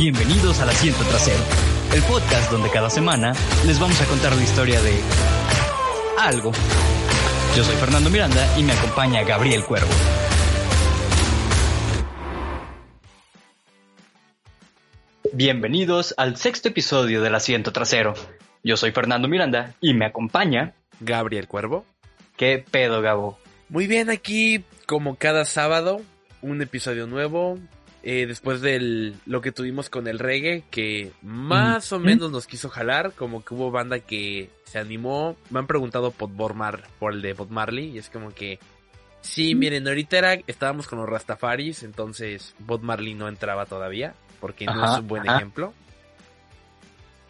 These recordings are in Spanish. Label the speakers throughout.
Speaker 1: Bienvenidos al Asiento Trasero, el podcast donde cada semana les vamos a contar la historia de algo. Yo soy Fernando Miranda y me acompaña Gabriel Cuervo. Bienvenidos al sexto episodio del Asiento Trasero. Yo soy Fernando Miranda y me acompaña
Speaker 2: Gabriel Cuervo.
Speaker 1: ¿Qué pedo, Gabo?
Speaker 2: Muy bien, aquí como cada sábado, un episodio nuevo. Eh, después de lo que tuvimos con el reggae, que más o menos nos quiso jalar, como que hubo banda que se animó. Me han preguntado por Bob Mar- por el de Bob Marley, y es como que... Sí, miren, ahorita era, estábamos con los Rastafaris, entonces Bob Marley no entraba todavía, porque no es un buen
Speaker 1: ajá.
Speaker 2: ejemplo.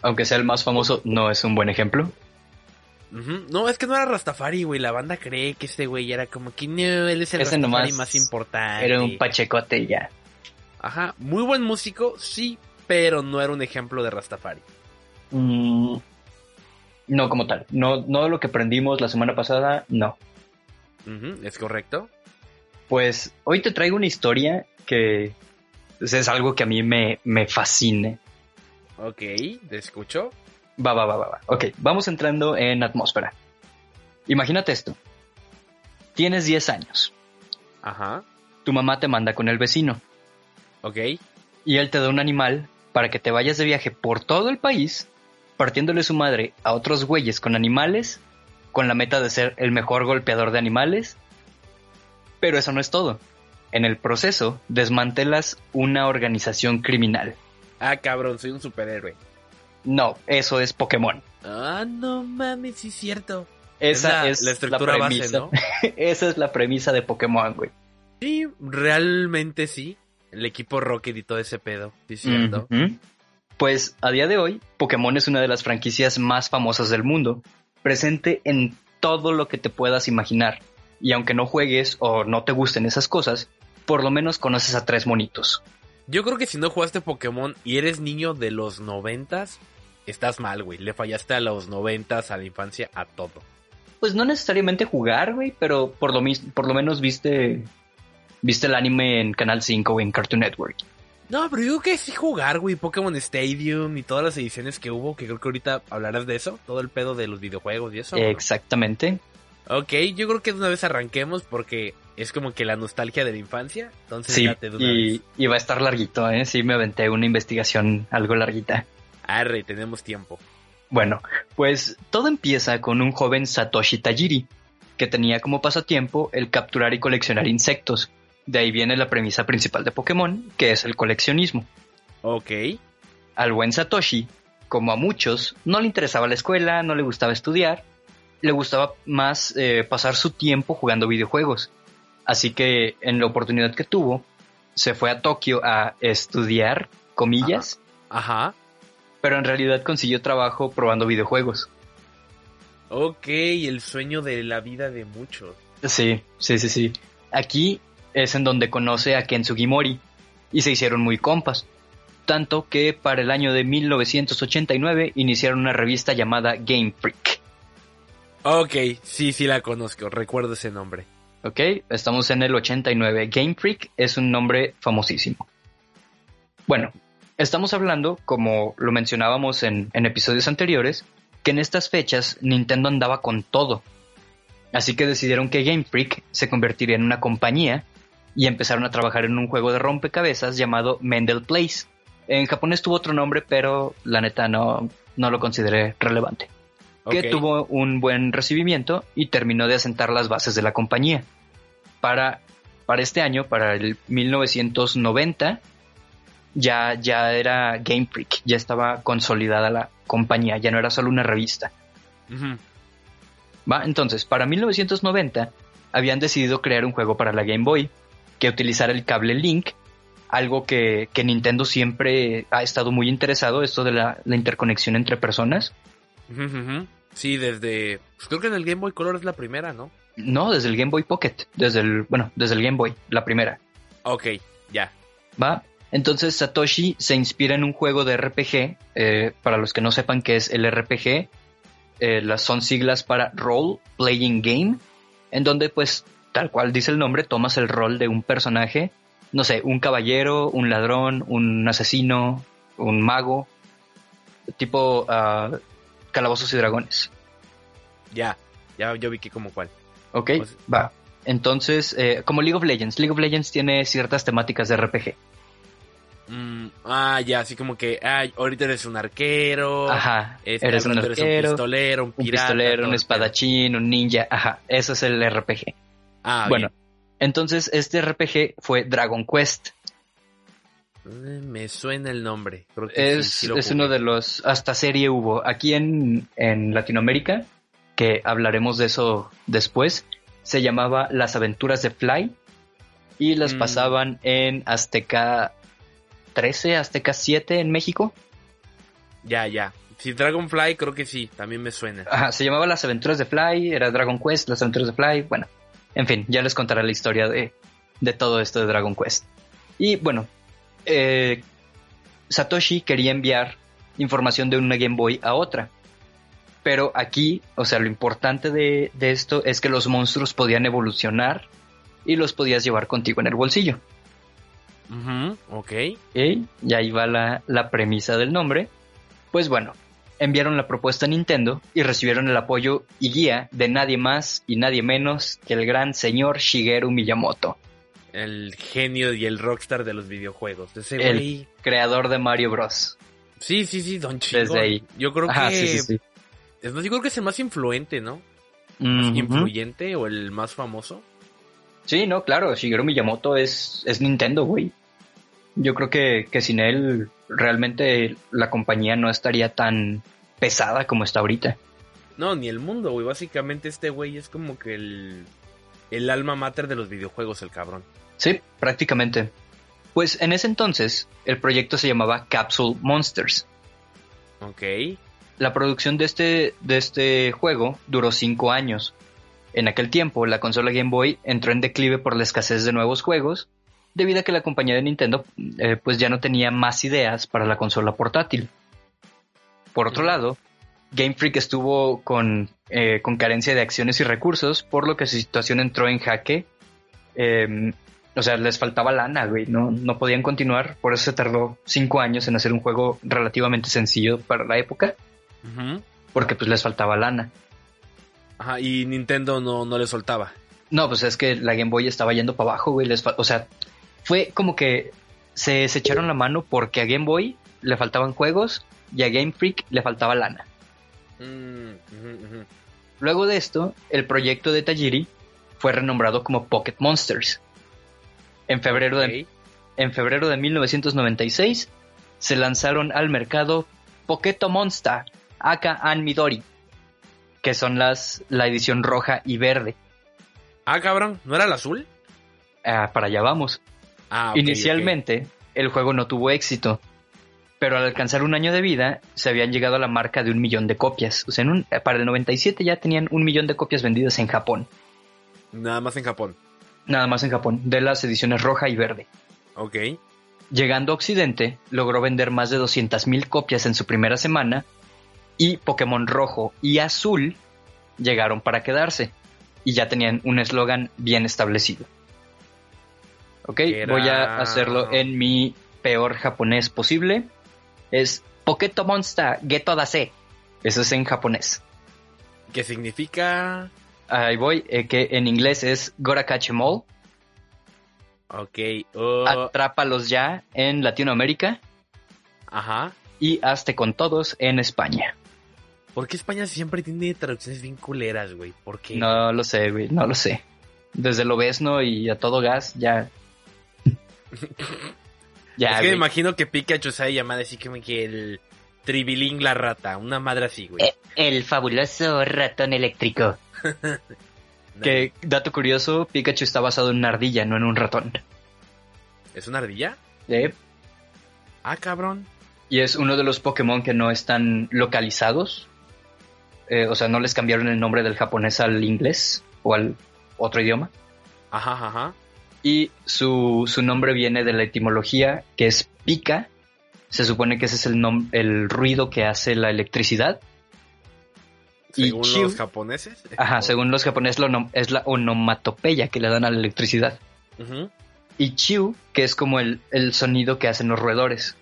Speaker 1: Aunque sea el más famoso, no es un buen ejemplo.
Speaker 2: No, es que no era Rastafari, güey. La banda cree que este güey era como que no, él es el
Speaker 1: Ese
Speaker 2: Rastafari más importante.
Speaker 1: Era un pachecote ya.
Speaker 2: Ajá, muy buen músico, sí, pero no era un ejemplo de Rastafari.
Speaker 1: Mm, no como tal. No, no lo que aprendimos la semana pasada, no.
Speaker 2: ¿Es correcto?
Speaker 1: Pues hoy te traigo una historia que pues, es algo que a mí me, me fascina.
Speaker 2: Ok, te escucho.
Speaker 1: Va, va, va, va, va. Ok, vamos entrando en atmósfera. Imagínate esto. Tienes 10 años.
Speaker 2: Ajá,
Speaker 1: Tu mamá te manda con el vecino
Speaker 2: ok.
Speaker 1: y él te da un animal para que te vayas de viaje por todo el país, partiéndole su madre a otros güeyes con animales, con la meta de ser el mejor golpeador de animales. Pero eso no es todo. En el proceso, desmantelas una organización criminal.
Speaker 2: Ah, cabrón, soy un superhéroe.
Speaker 1: No, eso es Pokémon.
Speaker 2: Ah, no mames, sí es cierto.
Speaker 1: Esa
Speaker 2: la-
Speaker 1: es
Speaker 2: la estructura base,
Speaker 1: premisa.
Speaker 2: ¿no?
Speaker 1: Esa es la premisa de Pokémon, güey.
Speaker 2: Sí, realmente sí. El equipo Rocket y todo ese pedo, sí es cierto.
Speaker 1: Ujú. Pues a día de hoy, Pokémon es una de las franquicias más famosas del mundo, presente en todo lo que te puedas imaginar. Y aunque no juegues o no te gusten esas cosas, por lo menos conoces a tres monitos.
Speaker 2: Yo creo que si no jugaste Pokémon y eres niño de los noventas, estás mal, güey. Le fallaste a los noventas, a la infancia, a todo.
Speaker 1: Pues no necesariamente jugar, güey, pero por lo, por lo menos viste, viste el anime en Canal 5 o en Cartoon Network.
Speaker 2: No, pero creo que sí jugar, güey. Pokémon Stadium y todas las ediciones que hubo, que creo que ahorita hablarás de eso. Todo el pedo de los videojuegos y eso. ¿no?
Speaker 1: Exactamente.
Speaker 2: Ok, yo creo que de una vez arranquemos porque es como que la nostalgia de la infancia. Entonces,
Speaker 1: Sí,
Speaker 2: date de una
Speaker 1: y,
Speaker 2: vez.
Speaker 1: y va a estar larguito, ¿eh? Sí, me aventé una investigación algo larguita.
Speaker 2: Arre, tenemos tiempo.
Speaker 1: Bueno, pues todo empieza con un joven Satoshi Tajiri, que tenía como pasatiempo el capturar y coleccionar insectos. De ahí viene la premisa principal de Pokémon, que es el coleccionismo.
Speaker 2: Ok.
Speaker 1: Al buen Satoshi, como a muchos, no le interesaba la escuela, no le gustaba estudiar, le gustaba más eh, pasar su tiempo jugando videojuegos. Así que en la oportunidad que tuvo, se fue a Tokio a estudiar, comillas,
Speaker 2: Ajá.
Speaker 1: pero en realidad consiguió trabajo probando videojuegos.
Speaker 2: Ok, el sueño de la vida de muchos.
Speaker 1: Sí, sí, sí, sí. Aquí es en donde conoce a Ken Sugimori y se hicieron muy compas. Tanto que para el año de 1989 iniciaron una revista llamada Game Freak.
Speaker 2: Ok, sí, sí la conozco. Recuerdo ese nombre.
Speaker 1: ¿Ok? Estamos en el 89. Game Freak es un nombre famosísimo. Bueno, estamos hablando, como lo mencionábamos en, en episodios anteriores, que en estas fechas Nintendo andaba con todo. Así que decidieron que Game Freak se convertiría en una compañía y empezaron a trabajar en un juego de rompecabezas llamado Mendel Place. En japonés tuvo otro nombre, pero la neta no, no lo consideré relevante que tuvo un buen recibimiento y terminó de asentar las bases de la compañía. Para, para este año, para el 1990, ya, ya era Game Freak, ya estaba consolidada la compañía, ya no era solo una revista. ¿va? Entonces, para 1990 habían decidido crear un juego para la Game Boy que utilizara el cable Link, algo que, que Nintendo siempre ha estado muy interesado, esto de la, la interconexión entre personas.
Speaker 2: Sí, desde. Pues creo que en el Game Boy Color es la primera, ¿no?
Speaker 1: No, desde el Game Boy Pocket, desde el, bueno, desde el Game Boy, la primera,
Speaker 2: Ok, ya.
Speaker 1: ¿va? Entonces Satoshi se inspira en un juego de RPG, eh, para los que no sepan qué es el RPG, eh, las son siglas para Role Playing Game, en donde pues tal cual dice el nombre, tomas el rol de un personaje, no sé, un caballero, un ladrón, un asesino, un mago, tipo ah, calabozos y dragones.
Speaker 2: Ya, ya yo vi que como cuál.
Speaker 1: Ok,
Speaker 2: Pues-
Speaker 1: va. Entonces, eh, como League of Legends, League of Legends tiene ciertas temáticas de RPG.
Speaker 2: Mm, ah, ya, así como que, ay, ahorita eres un arquero.
Speaker 1: Ajá,
Speaker 2: este,
Speaker 1: eres un
Speaker 2: eres un
Speaker 1: arquero,
Speaker 2: pistolero, un
Speaker 1: un
Speaker 2: pirata.
Speaker 1: pistolero,
Speaker 2: todo
Speaker 1: un espadachín, un ninja, ajá, eso es el RPG.
Speaker 2: Ah,
Speaker 1: bueno,
Speaker 2: bien.
Speaker 1: entonces este RPG fue Dragon Quest.
Speaker 2: Eh, Me suena el nombre. Creo que
Speaker 1: Es,
Speaker 2: sí
Speaker 1: es uno de los, hasta serie hubo. Aquí en, en Latinoamérica, que hablaremos de eso después, se llamaba Las Aventuras de Fly y las
Speaker 2: Mm.
Speaker 1: pasaban en Azteca 13, Azteca 7 en México.
Speaker 2: Ya, ya. Si Dragonfly, creo que sí, también me suena.
Speaker 1: Ajá, se llamaba Las Aventuras de Fly, era Dragon Quest, Las Aventuras de Fly, bueno, en fin, ya les contaré la historia de, de todo esto de Dragon Quest. Y bueno, eh, Satoshi quería enviar información de una Game Boy a otra. Pero aquí, o sea, lo importante de, de esto es que los monstruos podían evolucionar y los podías llevar contigo en el bolsillo.
Speaker 2: Ujú, ok.
Speaker 1: ¿ok? Y ahí va la, la premisa del nombre. Pues bueno, enviaron la propuesta a Nintendo y recibieron el apoyo y guía de nadie más y nadie menos que el gran señor Shigeru Miyamoto,
Speaker 2: El genio y el rockstar de los videojuegos. Ese
Speaker 1: El- creador de Mario Bros.
Speaker 2: Sí, sí, sí, Don Chingón.
Speaker 1: Desde ahí.
Speaker 2: Yo creo
Speaker 1: Ajá,
Speaker 2: que.
Speaker 1: sí, sí, sí.
Speaker 2: Es más, yo creo que es el más influente, ¿no? Más influyente o el más famoso.
Speaker 1: Sí, no, claro, Shigeru Miyamoto es, es Nintendo, güey. Yo creo que, que sin él realmente la compañía no estaría tan pesada como está ahorita.
Speaker 2: No, ni el mundo, güey. Básicamente este güey es como que el. El alma mater de los videojuegos, el cabrón.
Speaker 1: Sí, prácticamente. Pues en ese entonces el proyecto se llamaba Capsule Monsters.
Speaker 2: Ok.
Speaker 1: La producción de este, de este juego duró cinco años. En aquel tiempo, la consola Game Boy entró en declive por la escasez de nuevos juegos, debido a que la compañía de Nintendo eh, pues ya no tenía más ideas para la consola portátil. Por otro lado, Game Freak estuvo con, eh, con carencia de acciones y recursos, por lo que su situación entró en jaque. Eh, o sea, les faltaba lana, güey. No, no podían continuar. Por eso se tardó cinco años en hacer un juego relativamente sencillo para la época
Speaker 2: Ujú.
Speaker 1: porque pues les faltaba lana.
Speaker 2: Ajá, y Nintendo no, no le soltaba.
Speaker 1: No, pues es que la Game Boy estaba yendo para abajo, güey. les o sea, fue como que se, se echaron la mano porque a Game Boy le faltaban juegos y a Game Freak le faltaba lana.
Speaker 2: Mm.
Speaker 1: Luego de esto, el proyecto de Tajiri fue renombrado como Pocket Monsters. En febrero, de, en febrero de 1996 se lanzaron al mercado Poketo Monster, Aka and Midori, que son las la edición roja y verde.
Speaker 2: Ah, cabrón, ¿no era el azul?
Speaker 1: Ah, para allá vamos.
Speaker 2: Ah,
Speaker 1: Inicialmente, el juego no tuvo éxito, pero al alcanzar un año de vida, se habían llegado a la marca de un millón de copias. O sea, en un- para el 97 ya tenían un millón de copias vendidas en Japón.
Speaker 2: Nada más en Japón.
Speaker 1: nada más en Japón, de las ediciones roja y verde.
Speaker 2: Ok.
Speaker 1: Llegando a Occidente, logró vender más de 200.000 copias en su primera semana y Pokémon rojo y azul llegaron para quedarse y ya tenían un eslogan bien establecido. Ok,
Speaker 2: era-
Speaker 1: voy a hacerlo en mi peor japonés posible. Es Poketo Monster Geto Dase. Eso es en japonés.
Speaker 2: ¿Qué significa?
Speaker 1: Ahí voy, eh, que en inglés es Gora Catch 'em All.
Speaker 2: Ok. oh,
Speaker 1: Atrápalos ya en Latinoamérica
Speaker 2: ajá.
Speaker 1: y hazte con todos en España.
Speaker 2: ¿Por qué España siempre tiene traducciones bien culeras, güey? ¿Por qué?
Speaker 1: No lo sé, güey, no lo sé. Desde lo besno y a todo gas, ya. ya,
Speaker 2: es que me imagino que Pikachu sabe llamar así como que el Tribilín la rata, una madre así, güey.
Speaker 1: Eh, El fabuloso ratón eléctrico. Que, dato curioso, Pikachu está basado en una ardilla, no en un ratón.
Speaker 2: ¿Es una ardilla?
Speaker 1: ¿eh?
Speaker 2: Ah, cabrón.
Speaker 1: Y es uno de los Pokémon que no están localizados. Eh, o sea, no les cambiaron el nombre del japonés al inglés o al otro idioma.
Speaker 2: Ajá, ajá.
Speaker 1: Y su, su nombre viene de la etimología que es pica. Se supone que ese es el, nom- el ruido que hace la electricidad. Y
Speaker 2: Según
Speaker 1: Chiu-
Speaker 2: los japoneses.
Speaker 1: Ajá,
Speaker 2: O-
Speaker 1: según los japoneses lo es la onomatopeya que le dan a la electricidad. Y chiu, que es como el, el sonido que hacen los roedores.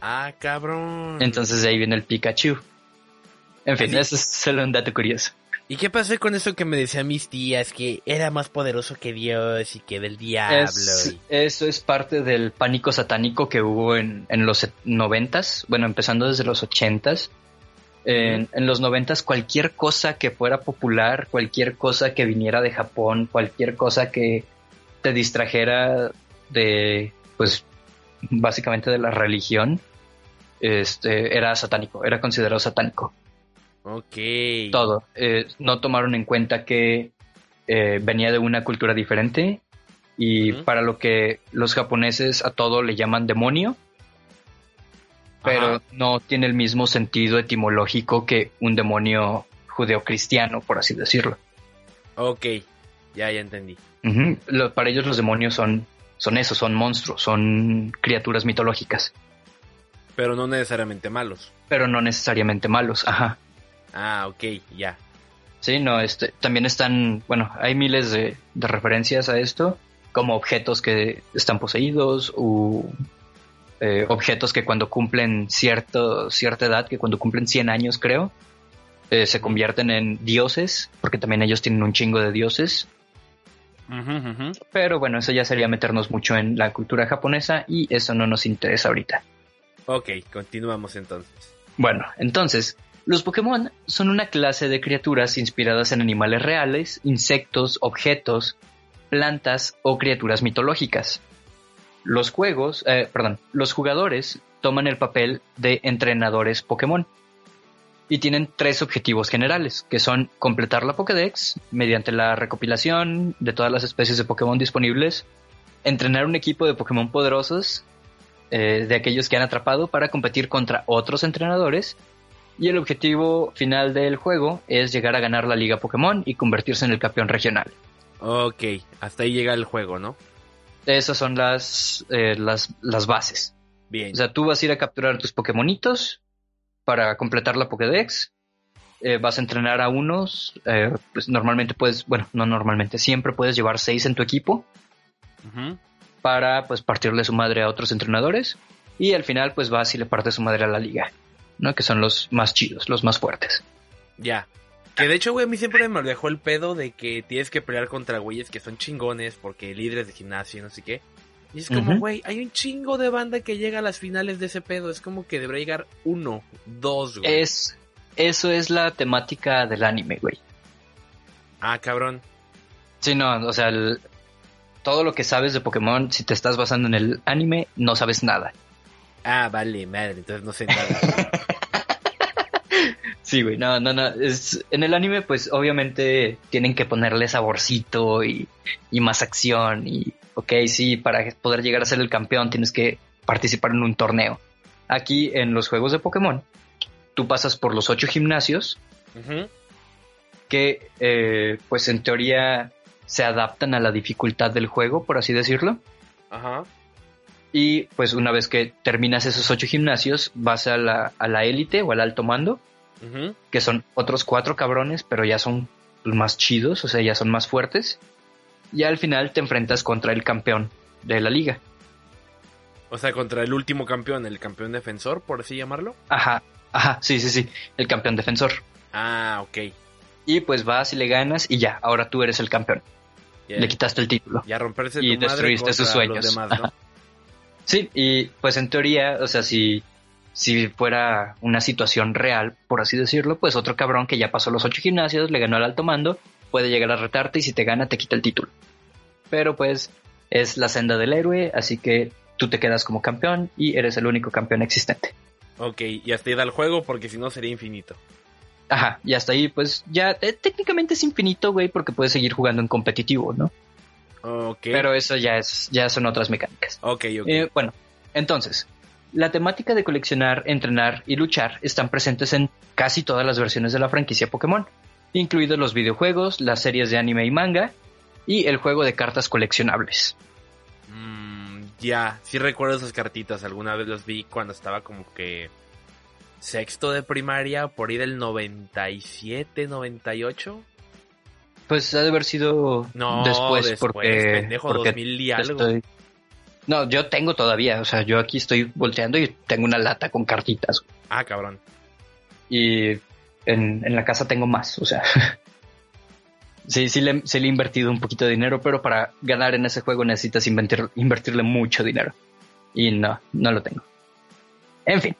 Speaker 2: Ah, cabrón.
Speaker 1: Entonces de ahí viene el Pikachu. En fin,
Speaker 2: Así-
Speaker 1: eso es solo un dato curioso.
Speaker 2: ¿Y qué pasó con eso que me decían mis tías? Que era más poderoso que Dios y que del diablo.
Speaker 1: Es-
Speaker 2: y-
Speaker 1: eso es parte del pánico satánico que hubo en, en los noventas, bueno, empezando desde los ochentas. En, en los noventas, cualquier cosa que fuera popular, cualquier cosa que viniera de Japón, cualquier cosa que te distrajera de, pues, básicamente de la religión, este, era satánico, era considerado satánico.
Speaker 2: Ok.
Speaker 1: Todo. Eh, no tomaron en cuenta que eh, venía de una cultura diferente y para lo que los japoneses a todo le llaman demonio, pero
Speaker 2: Ajá.
Speaker 1: no tiene el mismo sentido etimológico que un demonio judeocristiano, por así decirlo.
Speaker 2: Ok. Ya, ya entendí.
Speaker 1: Lo- para ellos los demonios son, son eso, son monstruos, son criaturas mitológicas,
Speaker 2: Pero no necesariamente malos.
Speaker 1: pero no necesariamente malos. Ajá.
Speaker 2: Ah, ok, ya.
Speaker 1: Sí, no, este, también están, bueno, hay miles de, de referencias a esto, como objetos que están poseídos o eh, objetos que cuando cumplen cierto, cierta edad, que cuando cumplen 100 años creo, eh, se convierten en dioses, porque también ellos tienen un chingo de dioses.
Speaker 2: Ujú, ujú.
Speaker 1: Pero bueno, eso ya sería meternos mucho en la cultura japonesa y eso no nos interesa ahorita.
Speaker 2: Ok, continuamos entonces.
Speaker 1: Bueno, entonces, los Pokémon son una clase de criaturas inspiradas en animales reales, insectos, objetos, plantas o criaturas mitológicas. Los juegos, eh, perdón, los jugadores toman el papel de entrenadores Pokémon y tienen tres objetivos generales, que son completar la Pokédex mediante la recopilación de todas las especies de Pokémon disponibles, entrenar un equipo de Pokémon poderosos eh, de aquellos que han atrapado para competir contra otros entrenadores. Y el objetivo final del juego es llegar a ganar la Liga Pokémon y convertirse en el campeón regional.
Speaker 2: Ok, hasta ahí llega el juego, ¿no?
Speaker 1: Esas son las, eh, las, las bases.
Speaker 2: Bien.
Speaker 1: O sea, tú vas a ir a capturar tus Pokémonitos para completar la Pokédex. Eh, vas a entrenar a unos. eh, pues normalmente puedes, bueno, no normalmente, siempre puedes llevar seis en tu equipo. Para pues partirle su madre a otros entrenadores y al final pues vas y le partes su madre a la liga, ¿no? Que son los más chidos, los más fuertes.
Speaker 2: Ya. Que de hecho, güey, a mí siempre me dejó el pedo de que tienes que pelear contra güeyes que son chingones porque líderes de gimnasio y no sé qué. Y es como, güey, hay un chingo de banda que llega a las finales de ese pedo. Es como que debería llegar uno, dos, güey.
Speaker 1: Es eso es la temática del anime, güey.
Speaker 2: Ah, cabrón.
Speaker 1: Sí, no, o sea, el- todo lo que sabes de Pokémon, si te estás basando en el anime, no sabes nada.
Speaker 2: Ah, vale, madre, entonces no sé nada.
Speaker 1: Sí, güey, no, no, no. Es, en el anime, pues obviamente tienen que ponerle saborcito y, y más acción. Y, ok, sí, para poder llegar a ser el campeón tienes que participar en un torneo. Aquí en los juegos de Pokémon, tú pasas por los ocho gimnasios que, eh, pues en teoría, se adaptan a la dificultad del juego, por así decirlo.
Speaker 2: Ajá.
Speaker 1: Y pues una vez que terminas esos ocho gimnasios, vas a la, a la élite o al alto mando. Que son otros cuatro cabrones, pero ya son más chidos, o sea, ya son más fuertes. Y al final te enfrentas contra el campeón de la liga.
Speaker 2: O sea, contra el último campeón, el campeón defensor, por así llamarlo.
Speaker 1: Ajá, ajá, sí, sí, sí, el campeón defensor.
Speaker 2: Ah, ok.
Speaker 1: Y pues vas y le ganas y ya, ahora tú eres el campeón. Le quitaste el título.
Speaker 2: ya romperse
Speaker 1: y
Speaker 2: tu madre
Speaker 1: destruiste sus sueños.
Speaker 2: los demás, ¿no?
Speaker 1: Sí, y pues en teoría, o sea, si, si fuera una situación real, por así decirlo, pues otro cabrón que ya pasó los ocho gimnasios, le ganó al alto mando, puede llegar a retarte y si te gana te quita el título. Pero pues es la senda del héroe, así que tú te quedas como campeón y eres el único campeón existente.
Speaker 2: Ok, y hasta ahí da el juego porque si no sería infinito.
Speaker 1: Ajá, y hasta ahí pues ya eh, técnicamente es infinito, güey, porque puedes seguir jugando en competitivo, ¿no?
Speaker 2: Ok.
Speaker 1: Pero eso ya es ya son otras mecánicas.
Speaker 2: Ok, ok.
Speaker 1: Eh, bueno, entonces, la temática de coleccionar, entrenar y luchar están presentes en casi todas las versiones de la franquicia Pokémon, incluidos los videojuegos, las series de anime y manga y el juego de cartas coleccionables.
Speaker 2: Mm, ya, sí recuerdo esas cartitas. Alguna vez las vi cuando estaba como que sexto de primaria, por ahí del 97, 98.
Speaker 1: Pues ha de haber sido
Speaker 2: No,
Speaker 1: después,
Speaker 2: después,
Speaker 1: porque,
Speaker 2: pendejo,
Speaker 1: porque
Speaker 2: 2000 y algo.
Speaker 1: estoy- No, yo tengo todavía, o sea, yo aquí estoy volteando y tengo una lata con cartitas.
Speaker 2: Ah, cabrón.
Speaker 1: Y en, en la casa tengo más, o sea. sí, sí le, sí le he invertido un poquito de dinero, pero para ganar en ese juego necesitas invertir- invertirle mucho dinero. Y no, no lo tengo. En fin,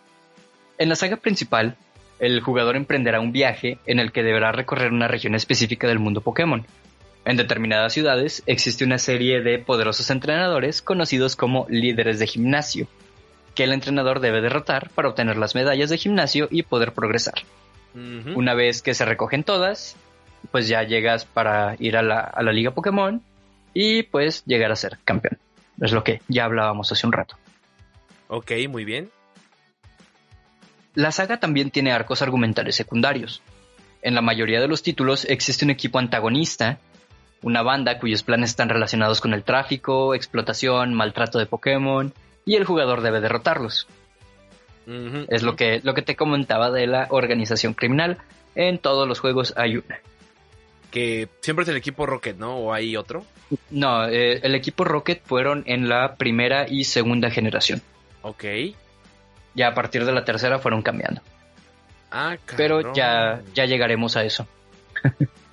Speaker 1: en la saga principal, el jugador emprenderá un viaje en el que deberá recorrer una región específica del mundo Pokémon. En determinadas ciudades existe una serie de poderosos entrenadores conocidos como líderes de gimnasio, que el entrenador debe derrotar para obtener las medallas de gimnasio y poder progresar. Una vez que se recogen todas, pues ya llegas para ir a la, a la liga Pokémon y pues llegar a ser campeón. Es lo que ya hablábamos hace un rato.
Speaker 2: Ok, muy bien.
Speaker 1: La saga también tiene arcos argumentales secundarios. En la mayoría de los títulos existe un equipo antagonista, una banda cuyos planes están relacionados con el tráfico, explotación, maltrato de Pokémon, y el jugador debe derrotarlos. Es lo que, lo que te comentaba de la organización criminal. En todos los juegos hay una.
Speaker 2: Que siempre es el equipo Rocket, ¿no? ¿O hay otro?
Speaker 1: No, eh, el equipo Rocket fueron en la primera y segunda generación.
Speaker 2: Ok.
Speaker 1: Ya a partir de la tercera fueron cambiando.
Speaker 2: Ah,
Speaker 1: Pero
Speaker 2: cabrón.
Speaker 1: ya, ya llegaremos a eso.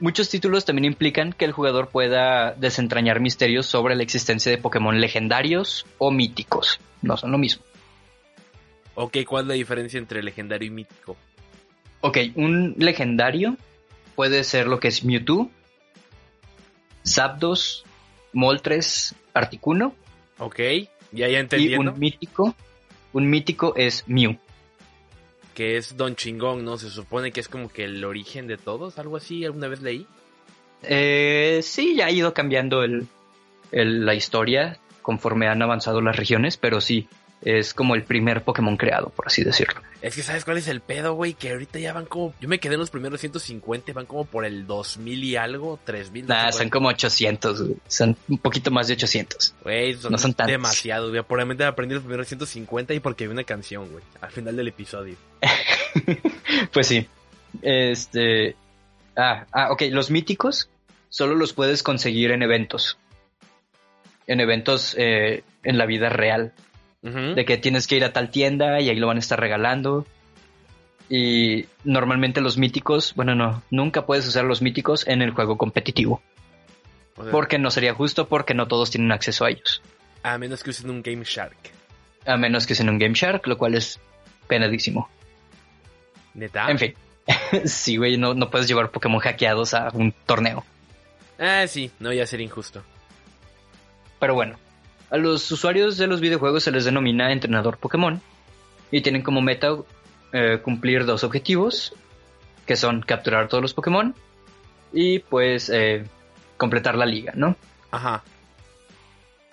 Speaker 1: Muchos títulos también implican que el jugador pueda desentrañar misterios sobre la existencia de Pokémon legendarios o míticos. No son lo mismo.
Speaker 2: Ok, ¿cuál es la diferencia entre legendario y mítico?
Speaker 1: Ok, un legendario puede ser lo que es Mewtwo, Zapdos, Moltres, Articuno.
Speaker 2: Ok, ya ya
Speaker 1: Y un mítico, un mítico es Mew.
Speaker 2: Que es Don Chingón, ¿no? Se supone que es como que el origen de todos, algo así, alguna vez leí.
Speaker 1: Eh, sí, ya ha ido cambiando el- la historia conforme han avanzado las regiones, pero sí, es como el primer Pokémon creado, por así decirlo.
Speaker 2: Es que ¿sabes cuál es el pedo, güey? Que ahorita ya van como... Yo me quedé en los primeros 150, van como por el 2000 y algo, 3000. no sé
Speaker 1: Nah, son como 800, güey. son un poquito más de 800.
Speaker 2: Güey, son,
Speaker 1: no son tantos.
Speaker 2: demasiado, güey. Probablemente aprendí los primeros 150 y porque vi una canción, güey, al final del episodio.
Speaker 1: pues sí. Este. Ah, ah, ok. Los míticos solo los puedes conseguir en eventos. En eventos eh, en la vida real. De que tienes que ir a tal tienda y ahí lo van a estar regalando. Y normalmente los míticos, bueno, no, nunca puedes usar los míticos en el juego competitivo.
Speaker 2: O sea,
Speaker 1: Porque no sería justo porque no todos tienen acceso a ellos.
Speaker 2: A menos que usen un Game Shark.
Speaker 1: A menos que sean un Game Shark, lo cual es penadísimo.
Speaker 2: ¿Neta?
Speaker 1: En fin. sí, güey, no, no puedes llevar Pokémon hackeados a un torneo.
Speaker 2: Ah, sí, no, ya sería injusto.
Speaker 1: Pero bueno, a los usuarios de los videojuegos se les denomina entrenador Pokémon y tienen como meta eh, cumplir dos objetivos, que son capturar todos los Pokémon y pues eh, completar la liga, ¿no?
Speaker 2: Ajá.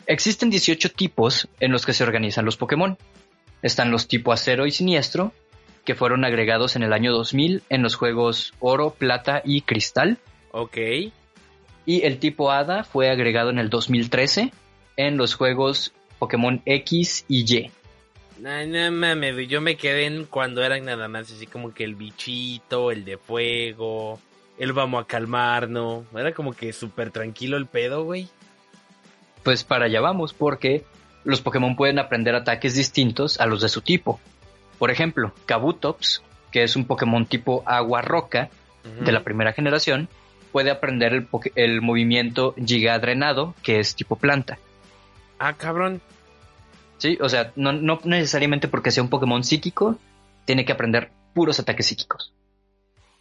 Speaker 1: Existen 18 tipos en los que se organizan los Pokémon. Están los tipo acero y siniestro, que fueron agregados en el año 2000 en los juegos oro, plata y cristal.
Speaker 2: Ok.
Speaker 1: Y el tipo hada fue agregado en el 2013 en los juegos Pokémon X y Y.
Speaker 2: No, no mames, yo me quedé en cuando eran nada más así como que el bichito, el de fuego, el vamos a calmarnos. Era como que súper tranquilo el pedo, güey.
Speaker 1: Pues para allá vamos, porque los Pokémon pueden aprender ataques distintos a los de su tipo. Por ejemplo, Kabutops, que es un Pokémon tipo agua-roca
Speaker 2: Ujú.
Speaker 1: de la primera generación, puede aprender el, el movimiento Giga Drenado, que es tipo planta.
Speaker 2: Ah, cabrón.
Speaker 1: Sí, o sea, no, no necesariamente porque sea un Pokémon psíquico, tiene que aprender puros ataques psíquicos.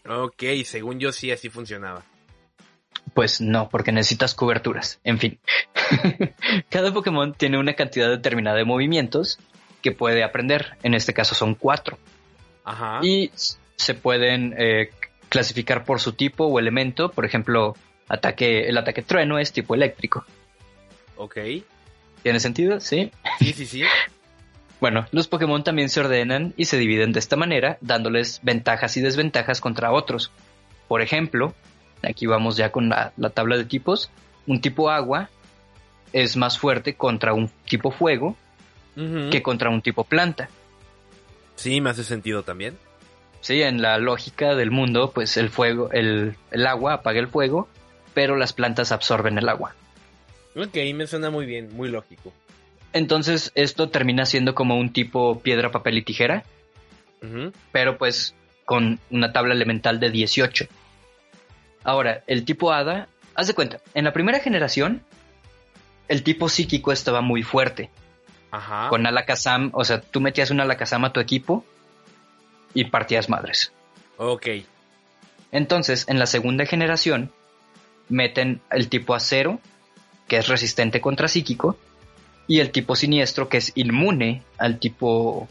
Speaker 2: Ok, según yo sí así funcionaba.
Speaker 1: Pues no, porque necesitas coberturas. En fin. Cada Pokémon tiene una cantidad determinada de movimientos que puede aprender. En este caso son cuatro.
Speaker 2: Ajá.
Speaker 1: Y se pueden eh, clasificar por su tipo o elemento. Por ejemplo, ataque, el ataque trueno es tipo eléctrico.
Speaker 2: Ok.
Speaker 1: ¿Tiene sentido? Sí.
Speaker 2: Sí, sí, sí.
Speaker 1: Bueno, los Pokémon también se ordenan y se dividen de esta manera, dándoles ventajas y desventajas contra otros. Por ejemplo, aquí vamos ya con la, la tabla de tipos. Un tipo agua es más fuerte contra un tipo fuego que contra un tipo planta.
Speaker 2: Sí, me hace sentido también.
Speaker 1: Sí, en la lógica del mundo, pues el fuego, el, el agua apaga el fuego, pero las plantas absorben el agua.
Speaker 2: Ok, me suena muy bien, muy lógico.
Speaker 1: Entonces esto termina siendo como un tipo piedra, papel y tijera, pero pues con una tabla elemental de 18. Ahora, el tipo hada, haz de cuenta, en la primera generación, el tipo psíquico estaba muy fuerte.
Speaker 2: Ajá.
Speaker 1: Con Alakazam, o sea, tú metías un Alakazam a tu equipo y partías madres.
Speaker 2: Ok.
Speaker 1: Entonces, en la segunda generación, meten el tipo acero, que es resistente contra psíquico, y el tipo siniestro, que es inmune al tipo,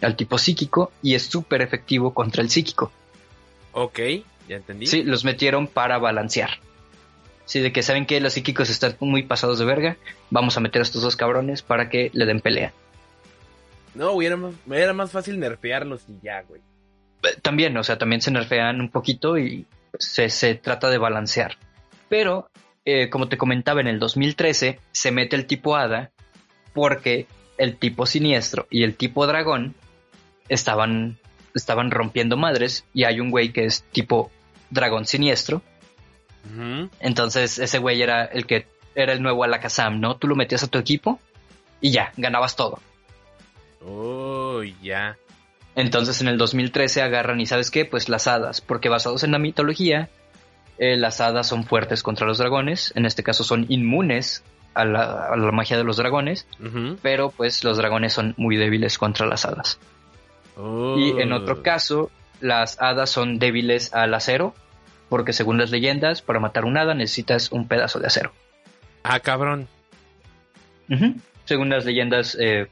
Speaker 1: al tipo psíquico y es súper efectivo contra el psíquico.
Speaker 2: Ok, ya entendí.
Speaker 1: Sí, los metieron para balancear. Sí, de que saben que los psíquicos están muy pasados de verga, vamos a meter a estos dos cabrones para que le den pelea.
Speaker 2: No, güey, era más, era más fácil nerfearlos y ya, güey.
Speaker 1: Eh, También, o sea, también se nerfean un poquito y se, se trata de balancear. Pero, eh, como te comentaba, en el 2013 se mete el tipo hada porque el tipo siniestro y el tipo dragón estaban, estaban rompiendo madres y hay un güey que es tipo dragón siniestro. Entonces ese güey era el que era el nuevo Alakazam, ¿no? Tú lo metías a tu equipo y ya, ganabas todo.
Speaker 2: Oh, ya.
Speaker 1: Entonces en el 2013 agarran y sabes qué, pues las hadas, porque basados en la mitología, eh, las hadas son fuertes contra los dragones, en este caso son inmunes a la, a la magia de los dragones, pero pues los dragones son muy débiles contra las hadas. Y en
Speaker 2: Oh.
Speaker 1: otro caso, las hadas son débiles al acero, porque según las leyendas, para matar un hada necesitas un pedazo de acero.
Speaker 2: Ah, cabrón.
Speaker 1: Según las leyendas eh,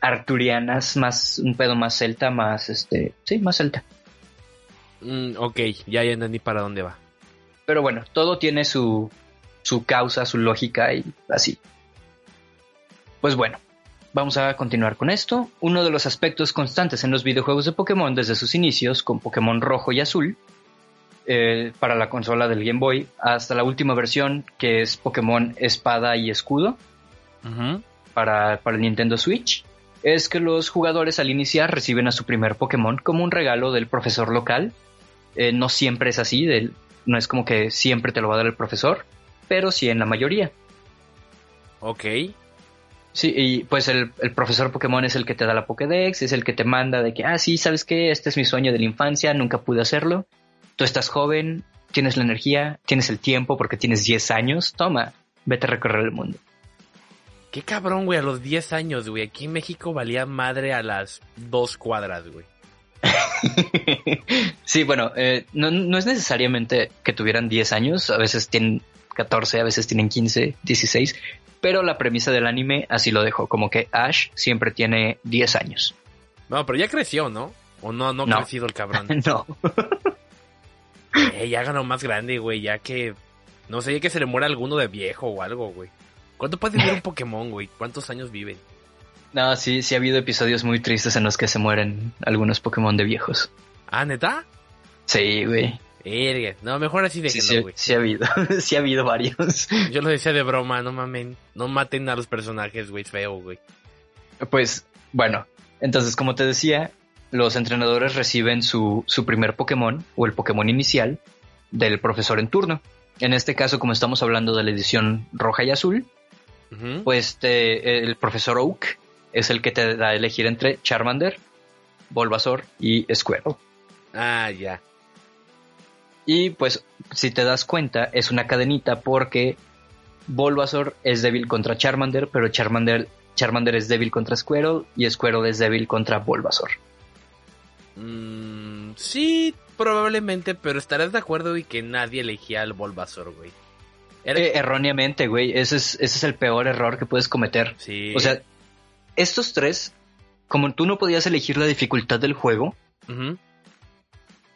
Speaker 1: arturianas, más un pedo más celta, más este, sí, más celta.
Speaker 2: Mm, ok, ya, ya entendí para dónde va.
Speaker 1: Pero bueno, todo tiene su, su causa, su lógica y así. Pues bueno, vamos a continuar con esto. Uno de los aspectos constantes en los videojuegos de Pokémon desde sus inicios, con Pokémon rojo y azul, eh, para la consola del Game Boy, hasta la última versión que es Pokémon Espada y Escudo, para, para el Nintendo Switch es que los jugadores al iniciar reciben a su primer Pokémon como un regalo del profesor local. Eh, no siempre es así, del- no es como que siempre te lo va a dar el profesor, pero sí en la mayoría.
Speaker 2: Ok.
Speaker 1: Sí, y pues el, el profesor Pokémon es el que te da la Pokédex, es el que te manda de que, ah, sí, ¿sabes qué? Este es mi sueño de la infancia, nunca pude hacerlo. Tú estás joven, tienes la energía, tienes el tiempo porque tienes 10 años, toma, vete a recorrer el mundo.
Speaker 2: Qué cabrón, güey, a los 10 años, güey. Aquí en México valía madre a las dos cuadras, güey.
Speaker 1: sí, bueno, eh, no, no es necesariamente que tuvieran 10 años, a veces tienen 14, a veces tienen 15, 16, pero la premisa del anime así lo dejó, como que Ash siempre tiene 10 años.
Speaker 2: No, pero ya creció, ¿no? O no, no ha
Speaker 1: No.
Speaker 2: crecido el cabrón.
Speaker 1: no,
Speaker 2: Eh, ya ganó más grande, güey, ya que... No sé, ya que se le muera alguno de viejo o algo, güey. ¿Cuánto puede vivir un Pokémon, güey? ¿Cuántos años viven?
Speaker 1: No, sí, sí ha habido episodios muy tristes en los que se mueren algunos Pokémon de viejos.
Speaker 2: Ah, ¿neta?
Speaker 1: Sí, güey.
Speaker 2: No, mejor así
Speaker 1: Sí,
Speaker 2: déjenlo,
Speaker 1: sí,
Speaker 2: güey.
Speaker 1: sí ha habido, sí ha habido varios.
Speaker 2: Yo lo decía de broma, no mamen. No maten a los personajes, güey, feo, güey.
Speaker 1: Pues bueno, entonces como te decía, los entrenadores reciben su, su primer Pokémon o el Pokémon inicial del profesor en turno. En este caso, como estamos hablando de la edición roja y azul, pues te- el profesor Oak es el que te da a elegir entre Charmander, Bulbasaur y Squirtle.
Speaker 2: Ah, ya.
Speaker 1: Y pues, si te das cuenta, es una cadenita porque Bulbasaur es débil contra Charmander, pero Charmander, Charmander es débil contra Squirtle y Squirtle es débil contra Bulbasaur.
Speaker 2: Mm, sí, probablemente, pero estarás de acuerdo y que nadie elegía al Bulbasaur, güey. Era-
Speaker 1: Eh, erróneamente, güey. Ese es, ese es el peor error que puedes cometer.
Speaker 2: sí.
Speaker 1: O sea, estos tres, como tú no podías elegir la dificultad del juego,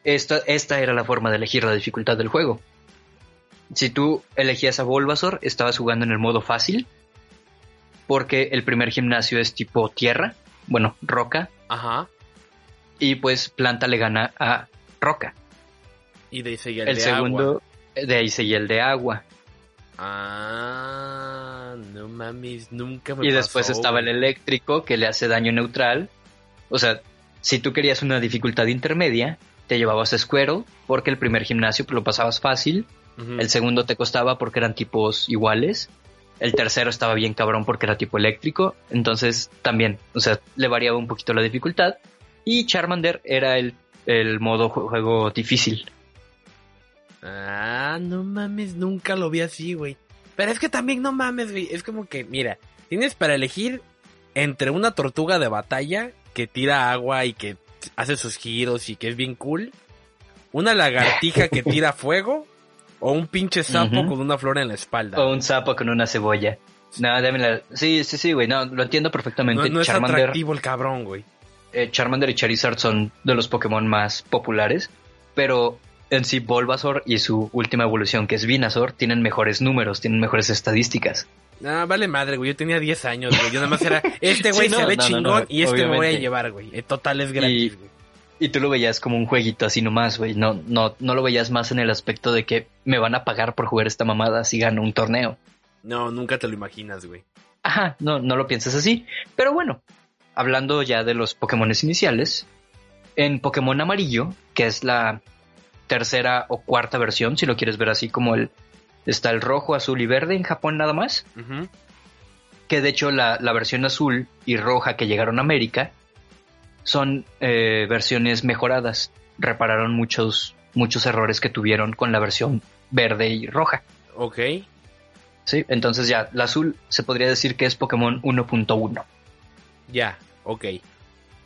Speaker 1: esta, esta era la forma de elegir la dificultad del juego. Si tú elegías a Bulbasaur, estabas jugando en el modo fácil, porque el primer gimnasio es tipo tierra, bueno, roca,
Speaker 2: Ajá.
Speaker 1: y pues planta le gana a roca.
Speaker 2: Y de ahí seguía el,
Speaker 1: El,
Speaker 2: de
Speaker 1: segundo,
Speaker 2: agua.
Speaker 1: de ahí seguía el de agua.
Speaker 2: Ah, no mames, nunca me
Speaker 1: Y después estaba el eléctrico que le hace daño neutral. O sea, si tú querías una dificultad intermedia, te llevabas a porque el primer gimnasio lo pasabas fácil. El segundo te costaba porque eran tipos iguales. El tercero estaba bien cabrón porque era tipo eléctrico. Entonces también, o sea, le variaba un poquito la dificultad. Y Charmander era el, el modo ju- juego difícil.
Speaker 2: Ah, no mames, nunca lo vi así, güey. Pero es que también no mames, güey. Es como que, mira, tienes para elegir entre una tortuga de batalla que tira agua y que hace sus giros y que es bien cool. Una lagartija que tira fuego. O un pinche sapo con una flor en la espalda.
Speaker 1: O un sapo con una cebolla. No, dame la... Sí, sí, sí, güey. No, lo entiendo perfectamente.
Speaker 2: no, no es
Speaker 1: Charmander,
Speaker 2: atractivo el cabrón, güey.
Speaker 1: eh, Charmander y Charizard son de los Pokémon más populares. Pero en sí, Bulbasaur y su última evolución, que es Venusaur, tienen mejores números, tienen mejores estadísticas.
Speaker 2: Ah, vale madre, güey. Yo tenía 10 años, güey. Yo nada más era, este güey
Speaker 1: Sí, no,
Speaker 2: se ve
Speaker 1: no,
Speaker 2: chingón
Speaker 1: no,
Speaker 2: y este me voy a
Speaker 1: obviamente.
Speaker 2: llevar, güey. Total es gratis,
Speaker 1: Y-
Speaker 2: güey.
Speaker 1: Y tú lo veías como un jueguito así nomás, güey. No, no, no lo veías más en el aspecto de que me van a pagar por jugar esta mamada si gano un torneo.
Speaker 2: No, nunca te lo imaginas, güey.
Speaker 1: Ajá, no, no lo pienses así. Pero bueno, hablando ya de los Pokémon iniciales, en Pokémon Amarillo, que es la tercera o cuarta versión, si lo quieres ver así como el... Está el rojo, azul y verde en Japón nada más. Que de hecho la, la versión azul y roja que llegaron a América son eh, versiones mejoradas. Repararon muchos, muchos errores que tuvieron con la versión verde y roja.
Speaker 2: Ok.
Speaker 1: ¿sí? Entonces ya, la azul se podría decir que es Pokémon 1.1.
Speaker 2: Ya, ok.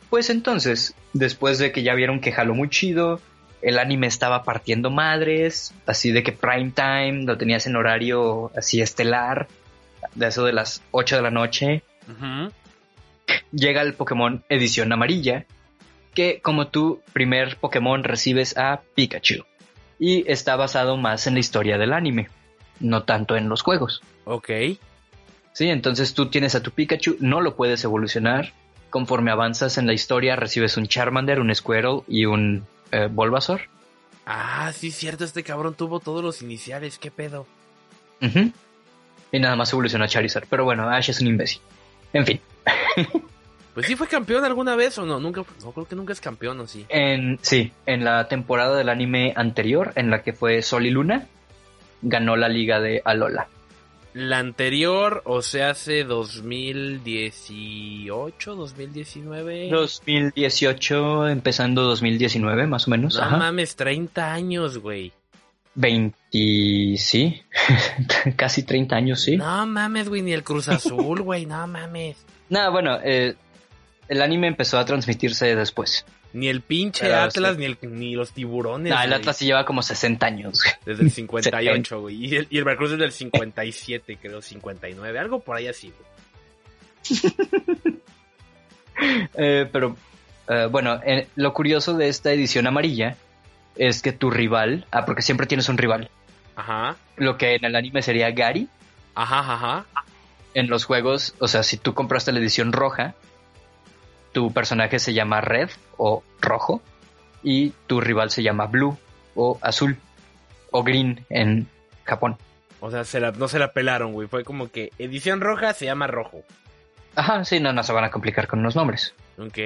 Speaker 1: Pues entonces, después de que ya vieron que jaló muy chido, el anime estaba partiendo madres, así de que prime time, lo tenías en horario así estelar, de eso de las 8 de la noche, llega el Pokémon edición amarilla, que como tu primer Pokémon recibes a Pikachu. Y está basado más en la historia del anime, no tanto en los juegos.
Speaker 2: Ok.
Speaker 1: Sí, entonces tú tienes a tu Pikachu, no lo puedes evolucionar. Conforme avanzas en la historia, recibes un Charmander, un Squirtle y un eh, Bulbasaur.
Speaker 2: Ah, sí, cierto, este cabrón tuvo todos los iniciales, qué pedo.
Speaker 1: Ujú. Y nada más evoluciona a Charizard. Pero bueno, Ash es un imbécil. En fin,
Speaker 2: Pues sí fue campeón alguna vez o no, nunca, no creo que nunca es campeón o sí.
Speaker 1: en, sí, en la temporada del anime anterior, en la que fue Sol y Luna, ganó la liga de Alola.
Speaker 2: La anterior, o sea, hace 2018, 2019.
Speaker 1: 2018, empezando 2019, más o menos.
Speaker 2: no
Speaker 1: Ajá.
Speaker 2: mames, 30 años, güey.
Speaker 1: 20, sí. Casi 30 años, sí.
Speaker 2: No mames, güey, ni el Cruz Azul, güey, no mames.
Speaker 1: No, bueno, eh, el anime empezó a transmitirse después.
Speaker 2: Ni el pinche
Speaker 1: Pero
Speaker 2: Atlas,
Speaker 1: sí.
Speaker 2: ni, el, ni los tiburones.
Speaker 1: No, el. Atlas sí lleva como 60 años. güey.
Speaker 2: Desde el 58, güey. Y el, y el Veracruz es del 57, creo, 59. Algo por ahí así, güey.
Speaker 1: Eh, pero eh, bueno, eh, lo curioso de esta edición amarilla es que tu rival, ah, porque siempre tienes un rival,
Speaker 2: Ajá.
Speaker 1: lo que en el anime sería Gary,
Speaker 2: Ajá, ajá.
Speaker 1: en los juegos, o sea, si tú compraste la edición roja, tu personaje se llama Red o Rojo y tu rival se llama Blue o Azul o Green en Japón.
Speaker 2: O sea, se la- no se la pelaron, güey. Fue como que edición roja se llama rojo.
Speaker 1: Ajá, sí, no, no se van a complicar con los nombres.
Speaker 2: Ok.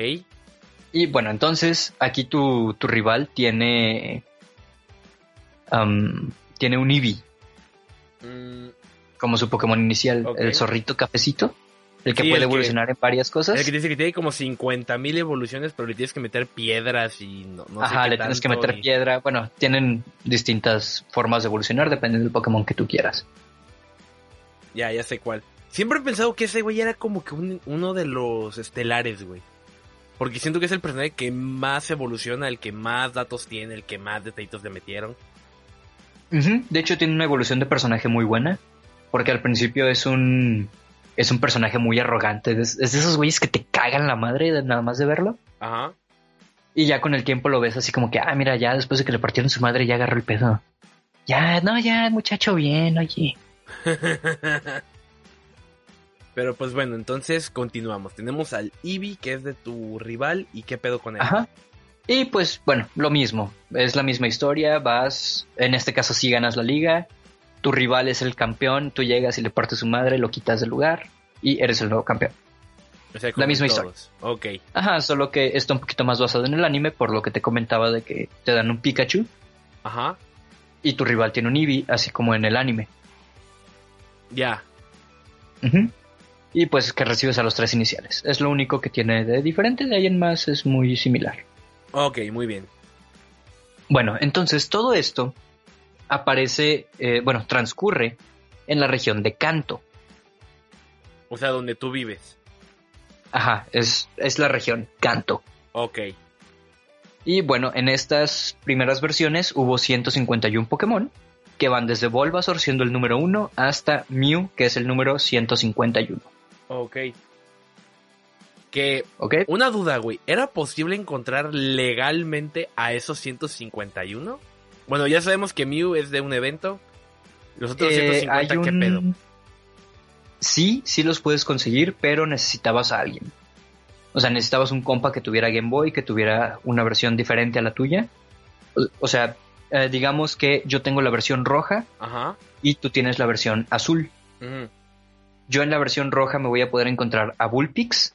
Speaker 1: Y bueno, entonces aquí tu, tu rival tiene. tiene un Eevee
Speaker 2: Mm,
Speaker 1: como su Pokémon inicial, el zorrito cafecito, el que
Speaker 2: Sí,
Speaker 1: puede
Speaker 2: el que-
Speaker 1: evolucionar en varias cosas.
Speaker 2: el que dice que tiene como 50.000 evoluciones, pero le tienes que meter piedras y no, no sé
Speaker 1: Ajá,
Speaker 2: qué
Speaker 1: le tienes que meter
Speaker 2: y-
Speaker 1: piedra. Bueno, tienen distintas formas de evolucionar dependiendo del Pokémon que tú quieras.
Speaker 2: Ya, ya sé cuál. Siempre he pensado que ese güey era como que un- uno de los estelares, güey. Porque siento que es el personaje que más evoluciona, el que más datos tiene, el que más detallitos le metieron.
Speaker 1: Ujú, De hecho, tiene una evolución de personaje muy buena, porque al principio es un. Es un personaje muy arrogante. Es, es de esos güeyes que te cagan la madre de nada más de verlo.
Speaker 2: Ajá.
Speaker 1: Y ya con el tiempo lo ves así como que, ah, mira, ya después de que le partieron su madre, ya agarró el pedo. Ya, no, ya, muchacho, bien, oye.
Speaker 2: Pero pues bueno, entonces continuamos. Tenemos al Eevee, que es de tu rival, y qué pedo con él.
Speaker 1: Ajá. Y pues, bueno, lo mismo. Es la misma historia. Vas, en este caso, sí ganas la liga. Tu rival es el campeón. Tú llegas y le partes su madre, lo quitas del lugar y eres el nuevo campeón.
Speaker 2: O sea,
Speaker 1: La misma historia.
Speaker 2: Ok.
Speaker 1: Ajá, solo que está un poquito más basado en el anime, por lo que te comentaba de que te dan un Pikachu
Speaker 2: Ajá.
Speaker 1: y tu rival tiene un Eevee, así como en el anime.
Speaker 2: Ya.
Speaker 1: Ujú. Y pues que recibes a los tres iniciales. Es lo único que tiene de diferente, de ahí en más es muy similar.
Speaker 2: Ok, muy bien.
Speaker 1: Bueno, entonces todo esto aparece, eh, bueno, transcurre en la región de Kanto.
Speaker 2: O sea, donde tú vives.
Speaker 1: Ajá, es, es la región Kanto.
Speaker 2: Ok.
Speaker 1: Y bueno, en estas primeras versiones hubo 151 Pokémon, que van desde Bulbasaur siendo el número 1 hasta Mew, que es el número 151.
Speaker 2: Ok. Que
Speaker 1: ¿Ok?
Speaker 2: Una duda, güey. ¿Era posible encontrar legalmente a esos 151? Bueno, ya sabemos que Mew es de un evento. Los otros
Speaker 1: Eh,
Speaker 2: 150,
Speaker 1: hay
Speaker 2: ¿qué
Speaker 1: un-
Speaker 2: pedo?
Speaker 1: Sí, sí los puedes conseguir, pero necesitabas a alguien. O sea, necesitabas un compa que tuviera Game Boy, que tuviera una versión diferente a la tuya. O, o sea, eh, digamos que yo tengo la versión roja
Speaker 2: Ajá.
Speaker 1: y tú tienes la versión azul. Yo en la versión roja me voy a poder encontrar a Bullpix.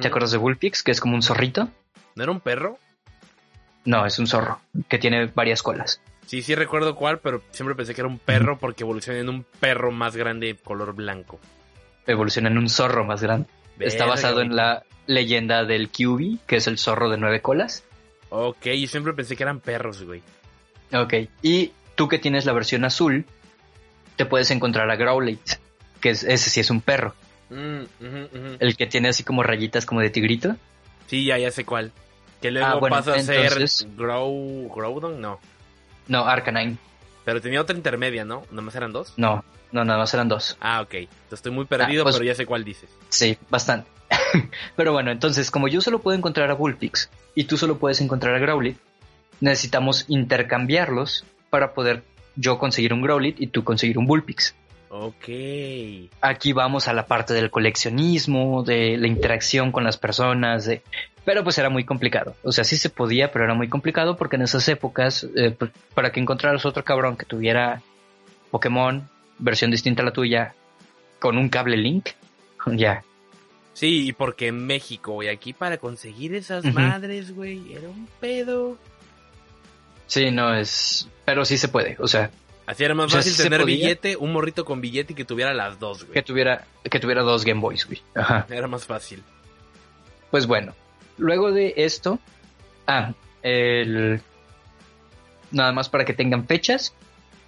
Speaker 1: ¿Te acuerdas de Bullpix? Que es como un zorrito.
Speaker 2: ¿No era un perro?
Speaker 1: No, es un zorro que tiene varias colas.
Speaker 2: Sí, sí recuerdo cuál, pero siempre pensé que era un perro porque evoluciona en un perro más grande color blanco.
Speaker 1: Evoluciona en un zorro más grande. Está basado en la leyenda del QB, que es el zorro de nueve colas.
Speaker 2: Ok, y siempre pensé que eran perros, güey.
Speaker 1: Ok. Y tú que tienes la versión azul, te puedes encontrar a Growlithe, que es, ese sí es un perro.
Speaker 2: Mm.
Speaker 1: El que tiene así como rayitas como de tigrito.
Speaker 2: Sí, ya, ya sé cuál. Que luego
Speaker 1: Ah, bueno,
Speaker 2: pasa a ser Grow... Groudon, no.
Speaker 1: No, Arcanine.
Speaker 2: Pero tenía otra intermedia, ¿no? ¿Nomás eran dos?
Speaker 1: No, no, nada más eran dos.
Speaker 2: Ah, ok. Entonces estoy muy perdido,
Speaker 1: Ah, pues-
Speaker 2: pero ya sé cuál dices.
Speaker 1: Sí, bastante. Pero bueno, entonces, como yo solo puedo encontrar a Bullpix y tú solo puedes encontrar a Growlithe, necesitamos intercambiarlos para poder yo conseguir un Growlithe y tú conseguir un Bullpix.
Speaker 2: Ok.
Speaker 1: Aquí vamos a la parte del coleccionismo, de la interacción con las personas, de... pero pues era muy complicado. O sea, sí se podía, pero era muy complicado porque en esas épocas, eh, pues, para que encontraras otro cabrón que tuviera Pokémon, versión distinta a la tuya, con un cable link, ya,
Speaker 2: Sí, y porque en México, güey, aquí para conseguir esas madres, güey, era un pedo.
Speaker 1: Sí, no es. Pero sí se puede. O sea,
Speaker 2: Así era más
Speaker 1: O sea,
Speaker 2: fácil tener billete, un morrito con billete y que tuviera las dos,
Speaker 1: que
Speaker 2: güey.
Speaker 1: tuviera, que tuviera dos Game Boys, güey. Ajá.
Speaker 2: Era más fácil.
Speaker 1: Pues bueno. Luego de esto. Ah, el. Nada más para que tengan fechas.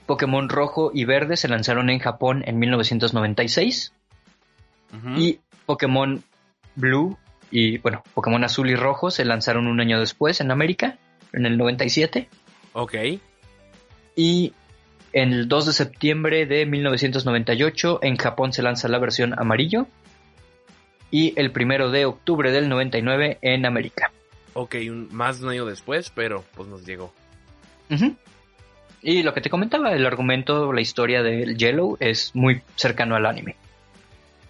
Speaker 1: Pokémon rojo y verde se lanzaron en Japón en 1996.
Speaker 2: Ujú.
Speaker 1: Y Pokémon blue y, bueno, Pokémon azul y rojo se lanzaron un año después en América, en el 97.
Speaker 2: Ok.
Speaker 1: Y en el 2 de septiembre de 1998 en Japón se lanza la versión amarillo. Y el primero de octubre del 99 en América.
Speaker 2: Ok, un- más de un año después, pero pues nos llegó.
Speaker 1: Y lo que te comentaba, el argumento, la historia del Yellow es muy cercano al anime.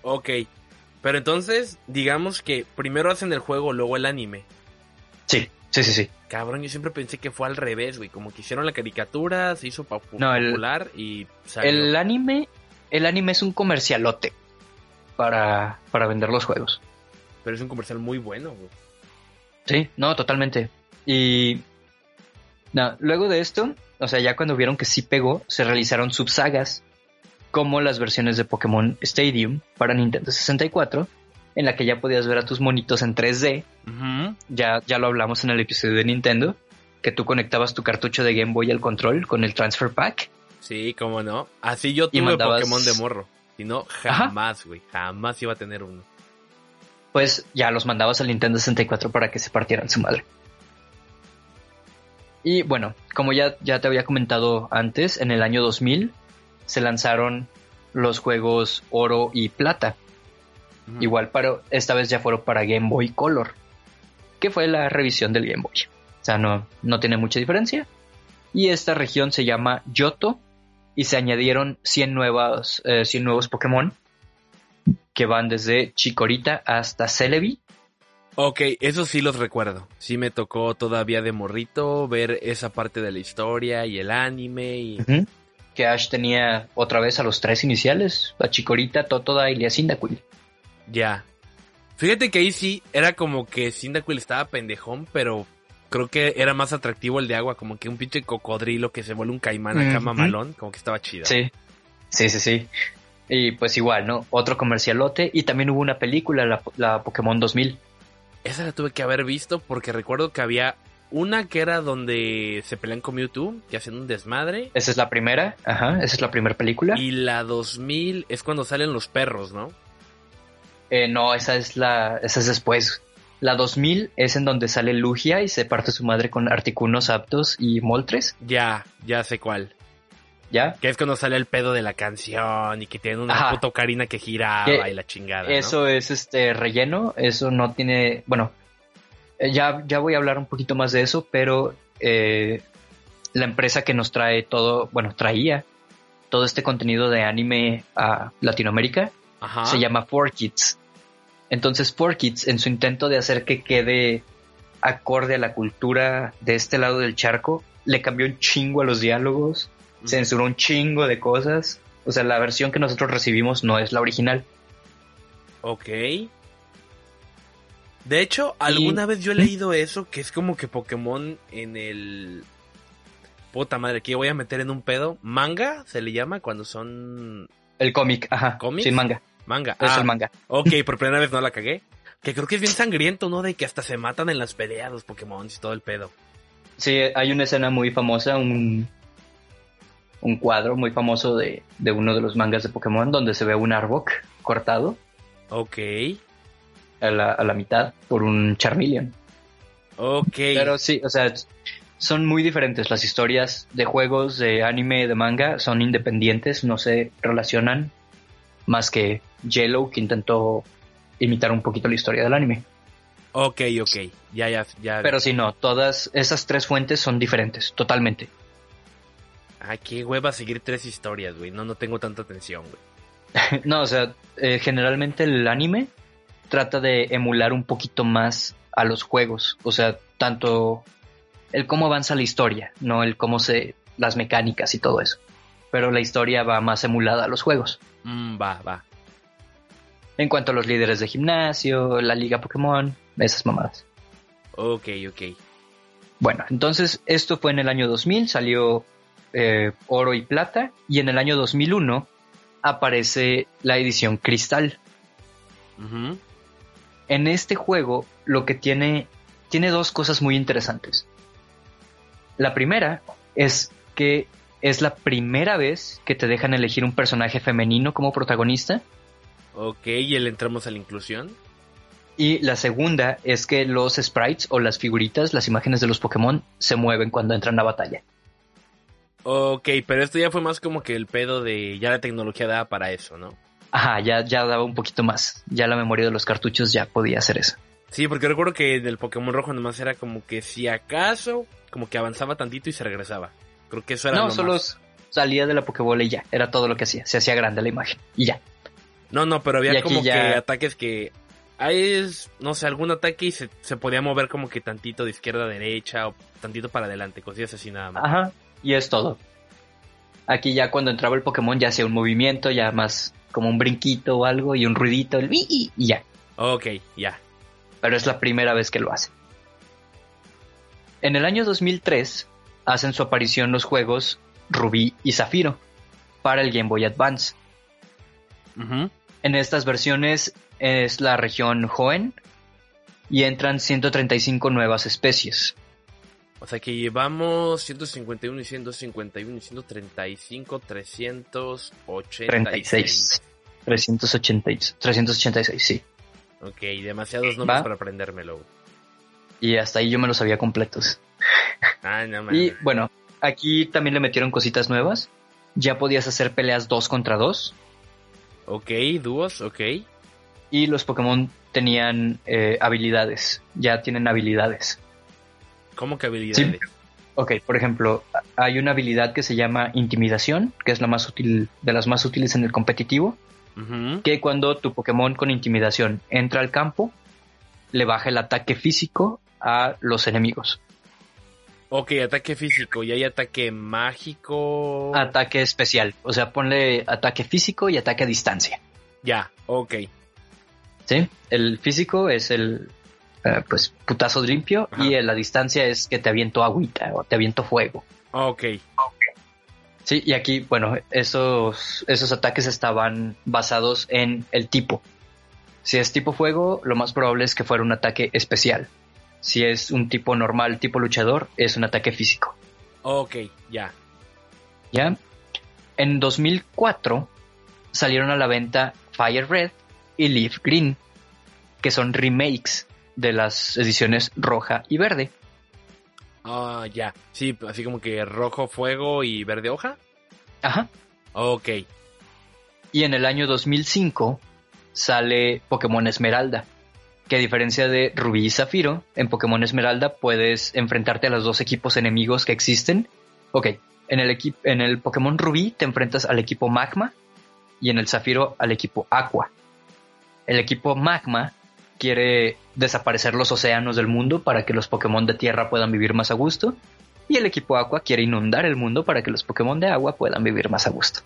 Speaker 2: Ok. Pero entonces, digamos que primero hacen el juego, luego el anime.
Speaker 1: Sí, sí, sí, sí.
Speaker 2: Cabrón, yo siempre pensé que fue al revés, güey. Como que hicieron la caricatura, se hizo
Speaker 1: No, el-
Speaker 2: popular y salió.
Speaker 1: El anime, el anime es un comercialote para, para vender los juegos.
Speaker 2: Pero es un comercial muy bueno, güey.
Speaker 1: Sí, no, totalmente. Y no, luego de esto, o sea, ya cuando vieron que sí pegó, se realizaron subsagas como las versiones de Pokémon Stadium para Nintendo 64, en la que ya podías ver a tus monitos en 3D.
Speaker 2: Ujú.
Speaker 1: Ya, ya lo hablamos en el episodio de Nintendo, que tú conectabas tu cartucho de Game Boy al control con el Transfer Pack.
Speaker 2: Sí, cómo no. Así yo tuve
Speaker 1: mandabas-
Speaker 2: Pokémon de morro. Si no, jamás, güey. Jamás iba a tener uno.
Speaker 1: Pues ya los mandabas al Nintendo 64 para que se partieran su madre. Y bueno, como ya, ya te había comentado antes, en el año 2000 se lanzaron los juegos Oro y Plata. Igual, pero esta vez ya fueron para Game Boy Color, que fue la revisión del Game Boy. O sea, no, no tiene mucha diferencia. Y esta región se llama Yoto y se añadieron 100, nuevas, eh, 100 nuevos Pokémon que van desde Chikorita hasta Celebi.
Speaker 2: Ok, eso sí los recuerdo. Sí me tocó todavía de morrito ver esa parte de la historia y el anime y...
Speaker 1: Que Ash tenía otra vez a los tres iniciales, a Chikorita, Totoda y Cyndaquil.
Speaker 2: Ya. Fíjate que ahí sí era como que Cyndaquil estaba pendejón, pero creo que era más atractivo el de agua, como que un pinche cocodrilo que se vuelve un caimán acá
Speaker 1: Ujú.
Speaker 2: mamalón, como que estaba chido.
Speaker 1: Sí, sí, sí, sí. Y pues igual, ¿no? Otro comercialote. Y también hubo una película, la, la Pokémon 2000.
Speaker 2: Esa la tuve que haber visto porque recuerdo que había una que era donde se pelean con Mewtwo, que hacen un desmadre.
Speaker 1: Esa es la primera, ajá, esa es la primera película.
Speaker 2: Y la 2000 es cuando salen los perros, ¿no?
Speaker 1: Eh, no, esa es la, esa es después. La 2000 es en donde sale Lugia y se parte su madre con Articunos, Aptos y Moltres.
Speaker 2: Ya, ya sé cuál.
Speaker 1: ¿Ya?
Speaker 2: Que es cuando sale el pedo de la canción y que tiene una
Speaker 1: Ajá.
Speaker 2: puta ocarina que giraba
Speaker 1: Que
Speaker 2: y la chingada. ¿no?
Speaker 1: Eso es este relleno, eso no tiene, bueno, eh, ya, ya voy a hablar un poquito más de eso, pero eh, la empresa que nos trae todo, bueno, traía todo este contenido de anime a Latinoamérica
Speaker 2: Ajá.
Speaker 1: se llama 4Kids. Entonces 4Kids, en su intento de hacer que quede acorde a la cultura de este lado del charco, le cambió un chingo a los diálogos, censuró un chingo de cosas. O sea, la versión que nosotros recibimos no es la original.
Speaker 2: Ok. De hecho, alguna vez yo he leído eso, que es como que Pokémon en el... Puta madre, que voy a meter en un pedo. Manga se le llama cuando son
Speaker 1: El cómic, ajá.
Speaker 2: ¿Cómics?
Speaker 1: Sí, manga.
Speaker 2: Manga.
Speaker 1: Es
Speaker 2: Ah,
Speaker 1: el manga.
Speaker 2: Ok, por primera vez no la cagué. Que creo que es bien sangriento, ¿no? De que hasta se matan en las peleas los Pokémon y todo el pedo.
Speaker 1: Sí, hay una escena muy famosa, un, un cuadro muy famoso de, de uno de los mangas de Pokémon donde se ve un Arbok cortado
Speaker 2: Ok.
Speaker 1: a la, a la mitad por un Charmeleon.
Speaker 2: Ok.
Speaker 1: Pero sí, o sea, son muy diferentes las historias de juegos, de anime, de manga, son independientes, no se relacionan más que Yellow que intentó imitar un poquito la historia del anime.
Speaker 2: Ok, ok. Ya, ya, ya.
Speaker 1: Pero sí, no, todas esas tres fuentes son diferentes, totalmente.
Speaker 2: Ah, qué hueva seguir tres historias, güey. No, no tengo tanta atención, güey.
Speaker 1: No, o sea, eh, generalmente el anime trata de emular un poquito más a los juegos. O sea, tanto el cómo avanza la historia, no el cómo se. las mecánicas y todo eso. Pero la historia va más emulada a los juegos.
Speaker 2: Mm, va, va.
Speaker 1: En cuanto a los líderes de gimnasio, la liga Pokémon, esas mamadas.
Speaker 2: Ok, ok.
Speaker 1: Bueno, entonces esto fue en el año 2000, salió eh, oro y plata, y en el año 2001 aparece la edición cristal. En este juego lo que tiene, tiene dos cosas muy interesantes. La primera es que es la primera vez que te dejan elegir un personaje femenino como protagonista.
Speaker 2: Ok, y le entramos a la inclusión.
Speaker 1: Y la segunda es que los sprites o las figuritas, las imágenes de los Pokémon, se mueven cuando entran a batalla.
Speaker 2: Ok, pero esto ya fue más como que el pedo de ya la tecnología daba para eso, ¿no?
Speaker 1: Ajá, ya, ya daba un poquito más. Ya la memoria de los cartuchos ya podía hacer eso.
Speaker 2: Sí, porque recuerdo que del Pokémon rojo nomás era como que si acaso, como que avanzaba tantito y se regresaba. Creo que eso era
Speaker 1: No,
Speaker 2: lo
Speaker 1: solo
Speaker 2: más.
Speaker 1: salía de la Pokébola y ya. Era todo lo que hacía. Se hacía grande la imagen. Y ya.
Speaker 2: No, no, pero había como
Speaker 1: ya-
Speaker 2: que ataques que... Ahí es, no sé, algún ataque y se, se podía mover como que tantito de izquierda a derecha o tantito para adelante, cosillas así nada más.
Speaker 1: Ajá. Y es todo. Aquí ya cuando entraba el Pokémon ya hacía un movimiento, ya más como un brinquito o algo y un ruidito, el y ya.
Speaker 2: Ok, ya.
Speaker 1: Pero es la primera vez que lo hace. En el año 2003 hacen su aparición los juegos Rubí y Zafiro para el Game Boy Advance.
Speaker 2: Ujú.
Speaker 1: En estas versiones es la región Hoenn y entran 135 nuevas especies.
Speaker 2: O sea que llevamos 151 y 151 y 135, 386.
Speaker 1: 36. 380, 386, sí.
Speaker 2: Ok, demasiados nombres
Speaker 1: ¿Va?
Speaker 2: para aprendérmelo.
Speaker 1: Y hasta ahí yo me los sabía completos.
Speaker 2: Ah, no
Speaker 1: Y bueno, aquí también le metieron cositas nuevas. Ya podías hacer peleas 2 contra 2.
Speaker 2: Ok, dúos, ok.
Speaker 1: Y los Pokémon tenían eh, habilidades. Ya tienen habilidades.
Speaker 2: ¿Cómo que habilidades?
Speaker 1: Ok, por ejemplo, hay una habilidad que se llama Intimidación, que es la más útil, de las más útiles en el competitivo. Que cuando tu Pokémon con intimidación entra al campo, le baja el ataque físico a los enemigos.
Speaker 2: Ok, ataque físico y hay ataque mágico.
Speaker 1: Ataque especial, o sea, ponle ataque físico y ataque a distancia.
Speaker 2: Ya, ok.
Speaker 1: ¿Sí? El físico es el eh, pues putazo limpio
Speaker 2: Ajá.
Speaker 1: y la distancia es que te aviento agüita o te aviento fuego.
Speaker 2: Ok.
Speaker 1: Sí, y aquí, bueno, esos, esos ataques estaban basados en el tipo. Si es tipo fuego, lo más probable es que fuera un ataque especial. Si es un tipo normal, tipo luchador, es un ataque físico.
Speaker 2: Ok, ya.
Speaker 1: ¿Ya? En 2004 salieron a la venta Fire Red y Leaf Green, que son remakes de las ediciones roja y verde.
Speaker 2: Ah, ya. Sí, así como que rojo fuego y verde hoja.
Speaker 1: Ajá.
Speaker 2: Ok.
Speaker 1: Y en el año 2005 sale Pokémon Esmeralda, que a diferencia de Rubí y Zafiro, en Pokémon Esmeralda puedes enfrentarte a los dos equipos enemigos que existen. Ok, en el, en el Pokémon Rubí te enfrentas al equipo Magma y en el Zafiro al equipo Aqua. El equipo Magma quiere desaparecer los océanos del mundo para que los Pokémon de tierra puedan vivir más a gusto. Y el equipo Aqua quiere inundar el mundo para que los Pokémon de agua puedan vivir más a gusto.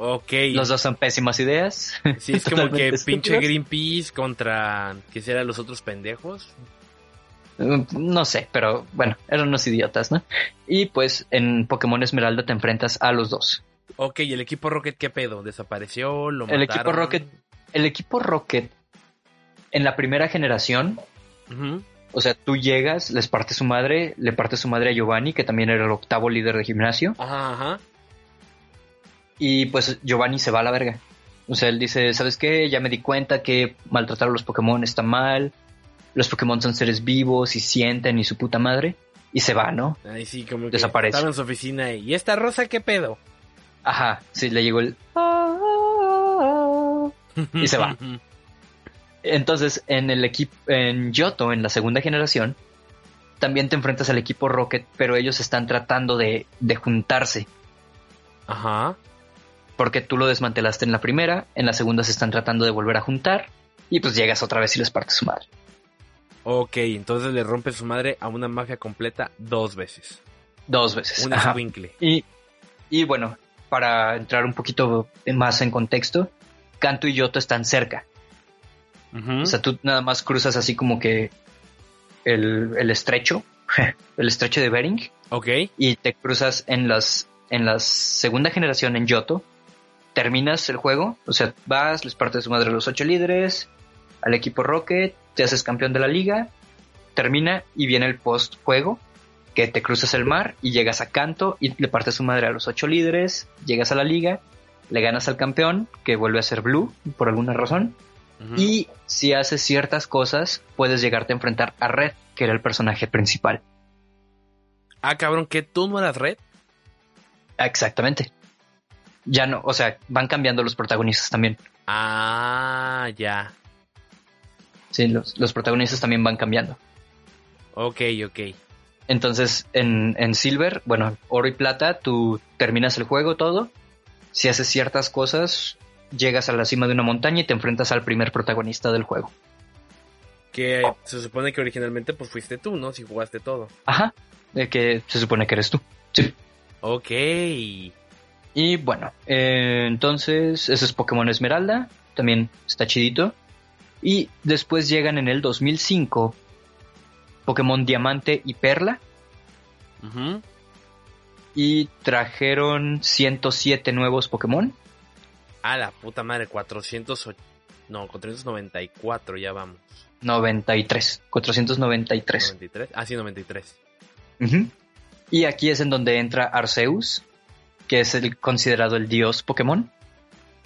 Speaker 2: Ok.
Speaker 1: Los dos son pésimas ideas.
Speaker 2: Sí, es como que pinche Greenpeace contra, ¿qué será los otros pendejos?
Speaker 1: Mm, no sé, pero bueno, eran unos idiotas, ¿no? Y pues en Pokémon Esmeralda te enfrentas a los dos.
Speaker 2: Ok, ¿y el equipo Rocket qué pedo? ¿Desapareció? ¿Lo
Speaker 1: el equipo Rocket, el equipo Rocket en la primera generación, o sea, tú llegas, les parte su madre, le parte su madre a Giovanni, que también era el octavo líder de gimnasio.
Speaker 2: Ajá, ajá.
Speaker 1: Y pues Giovanni se va a la verga. O sea, él dice, ¿sabes qué? Ya me di cuenta que maltratar a los Pokémon está mal. Los Pokémon son seres vivos y sienten y su puta madre. Y se va, ¿no?
Speaker 2: Ahí sí, como que
Speaker 1: Desaparece.
Speaker 2: estaba en su oficina y, ¿y esta rosa qué pedo?
Speaker 1: Ajá, sí, le llegó el... y se va. Entonces, en el equipo, en Yoto, en la segunda generación, también te enfrentas al equipo Rocket, pero ellos están tratando de, de juntarse.
Speaker 2: Ajá.
Speaker 1: Porque tú lo desmantelaste en la primera, en la segunda se están tratando de volver a juntar, y pues llegas otra vez y les partes su madre.
Speaker 2: Ok, entonces le rompe su madre a una mafia completa dos veces.
Speaker 1: Dos veces.
Speaker 2: Un
Speaker 1: Ajá.
Speaker 2: escuincle.
Speaker 1: Y, y bueno, para entrar un poquito más en contexto, Kanto y Yoto están cerca. O sea, tú nada más cruzas así como que el, el estrecho, el estrecho de Bering,
Speaker 2: Ok.
Speaker 1: y te cruzas en las en la segunda generación en Yoto. Terminas el juego, o sea, vas, les partes su madre a los ocho líderes, al equipo Rocket, te haces campeón de la liga, termina y viene el post juego, que te cruzas el mar y llegas a Kanto y le partes su madre a los ocho líderes, llegas a la liga, le ganas al campeón, que vuelve a ser Blue por alguna razón, y si haces ciertas cosas, puedes llegarte a enfrentar a Red, que era el personaje principal.
Speaker 2: Ah, cabrón, ¿que tú no eras red?
Speaker 1: Exactamente. Ya no, o sea, van cambiando los protagonistas también.
Speaker 2: Ah, ya.
Speaker 1: Sí, los, los protagonistas también van cambiando.
Speaker 2: Ok, ok.
Speaker 1: Entonces, en, en Silver, bueno, oro y plata, tú terminas el juego todo. Si haces ciertas cosas, llegas a la cima de una montaña y te enfrentas al primer protagonista del juego.
Speaker 2: Que se supone que originalmente pues fuiste tú, ¿no? Si jugaste todo.
Speaker 1: Ajá, de que se supone que eres tú. Sí.
Speaker 2: Ok.
Speaker 1: Y bueno, eh, entonces ese es Pokémon Esmeralda, también está chidito. Y después llegan en el 2005 Pokémon Diamante y Perla
Speaker 2: Ujú.
Speaker 1: y trajeron 107 nuevos Pokémon.
Speaker 2: A la puta madre, 408. No, 494 ya vamos.
Speaker 1: 93, 493.
Speaker 2: 93. Ah, sí, 93.
Speaker 1: Ujú. Y aquí es en donde entra Arceus, que es el considerado el dios Pokémon.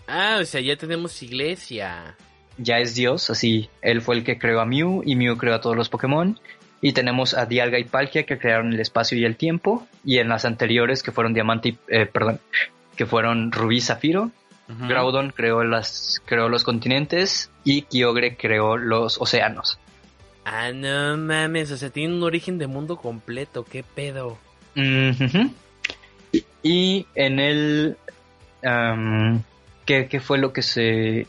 Speaker 2: Ah, o sea, ya tenemos iglesia.
Speaker 1: Ya es dios, así él fue el que creó a Mew y Mew creó a todos los Pokémon. Y tenemos a Dialga y Palkia que crearon el espacio y el tiempo. Y en las anteriores que fueron Diamante y, eh, perdón, que fueron Rubí y Zafiro.
Speaker 2: Ujú.
Speaker 1: Groudon creó, las, creó los continentes y Kyogre creó los océanos.
Speaker 2: Ah, no mames, o sea, tiene un origen de mundo completo, qué pedo.
Speaker 1: Ujú. Y en el... am, ¿qué, qué fue lo que se...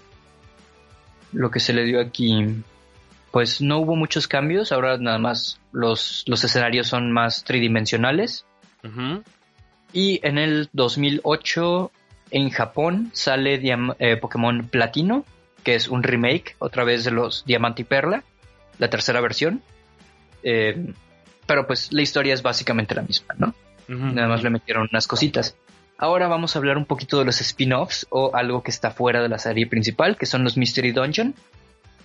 Speaker 1: Lo que se le dio aquí? Pues no hubo muchos cambios, ahora nada más los, los escenarios son más tridimensionales. Y en el 2008 en Japón sale Diam- eh, Pokémon Platino, que es un remake otra vez de los Diamante y Perla, la tercera versión. Eh, pero pues la historia es básicamente la misma, ¿no? Nada más le metieron unas cositas. Ahora vamos a hablar un poquito de los spin-offs o algo que está fuera de la serie principal, que son los Mystery Dungeon.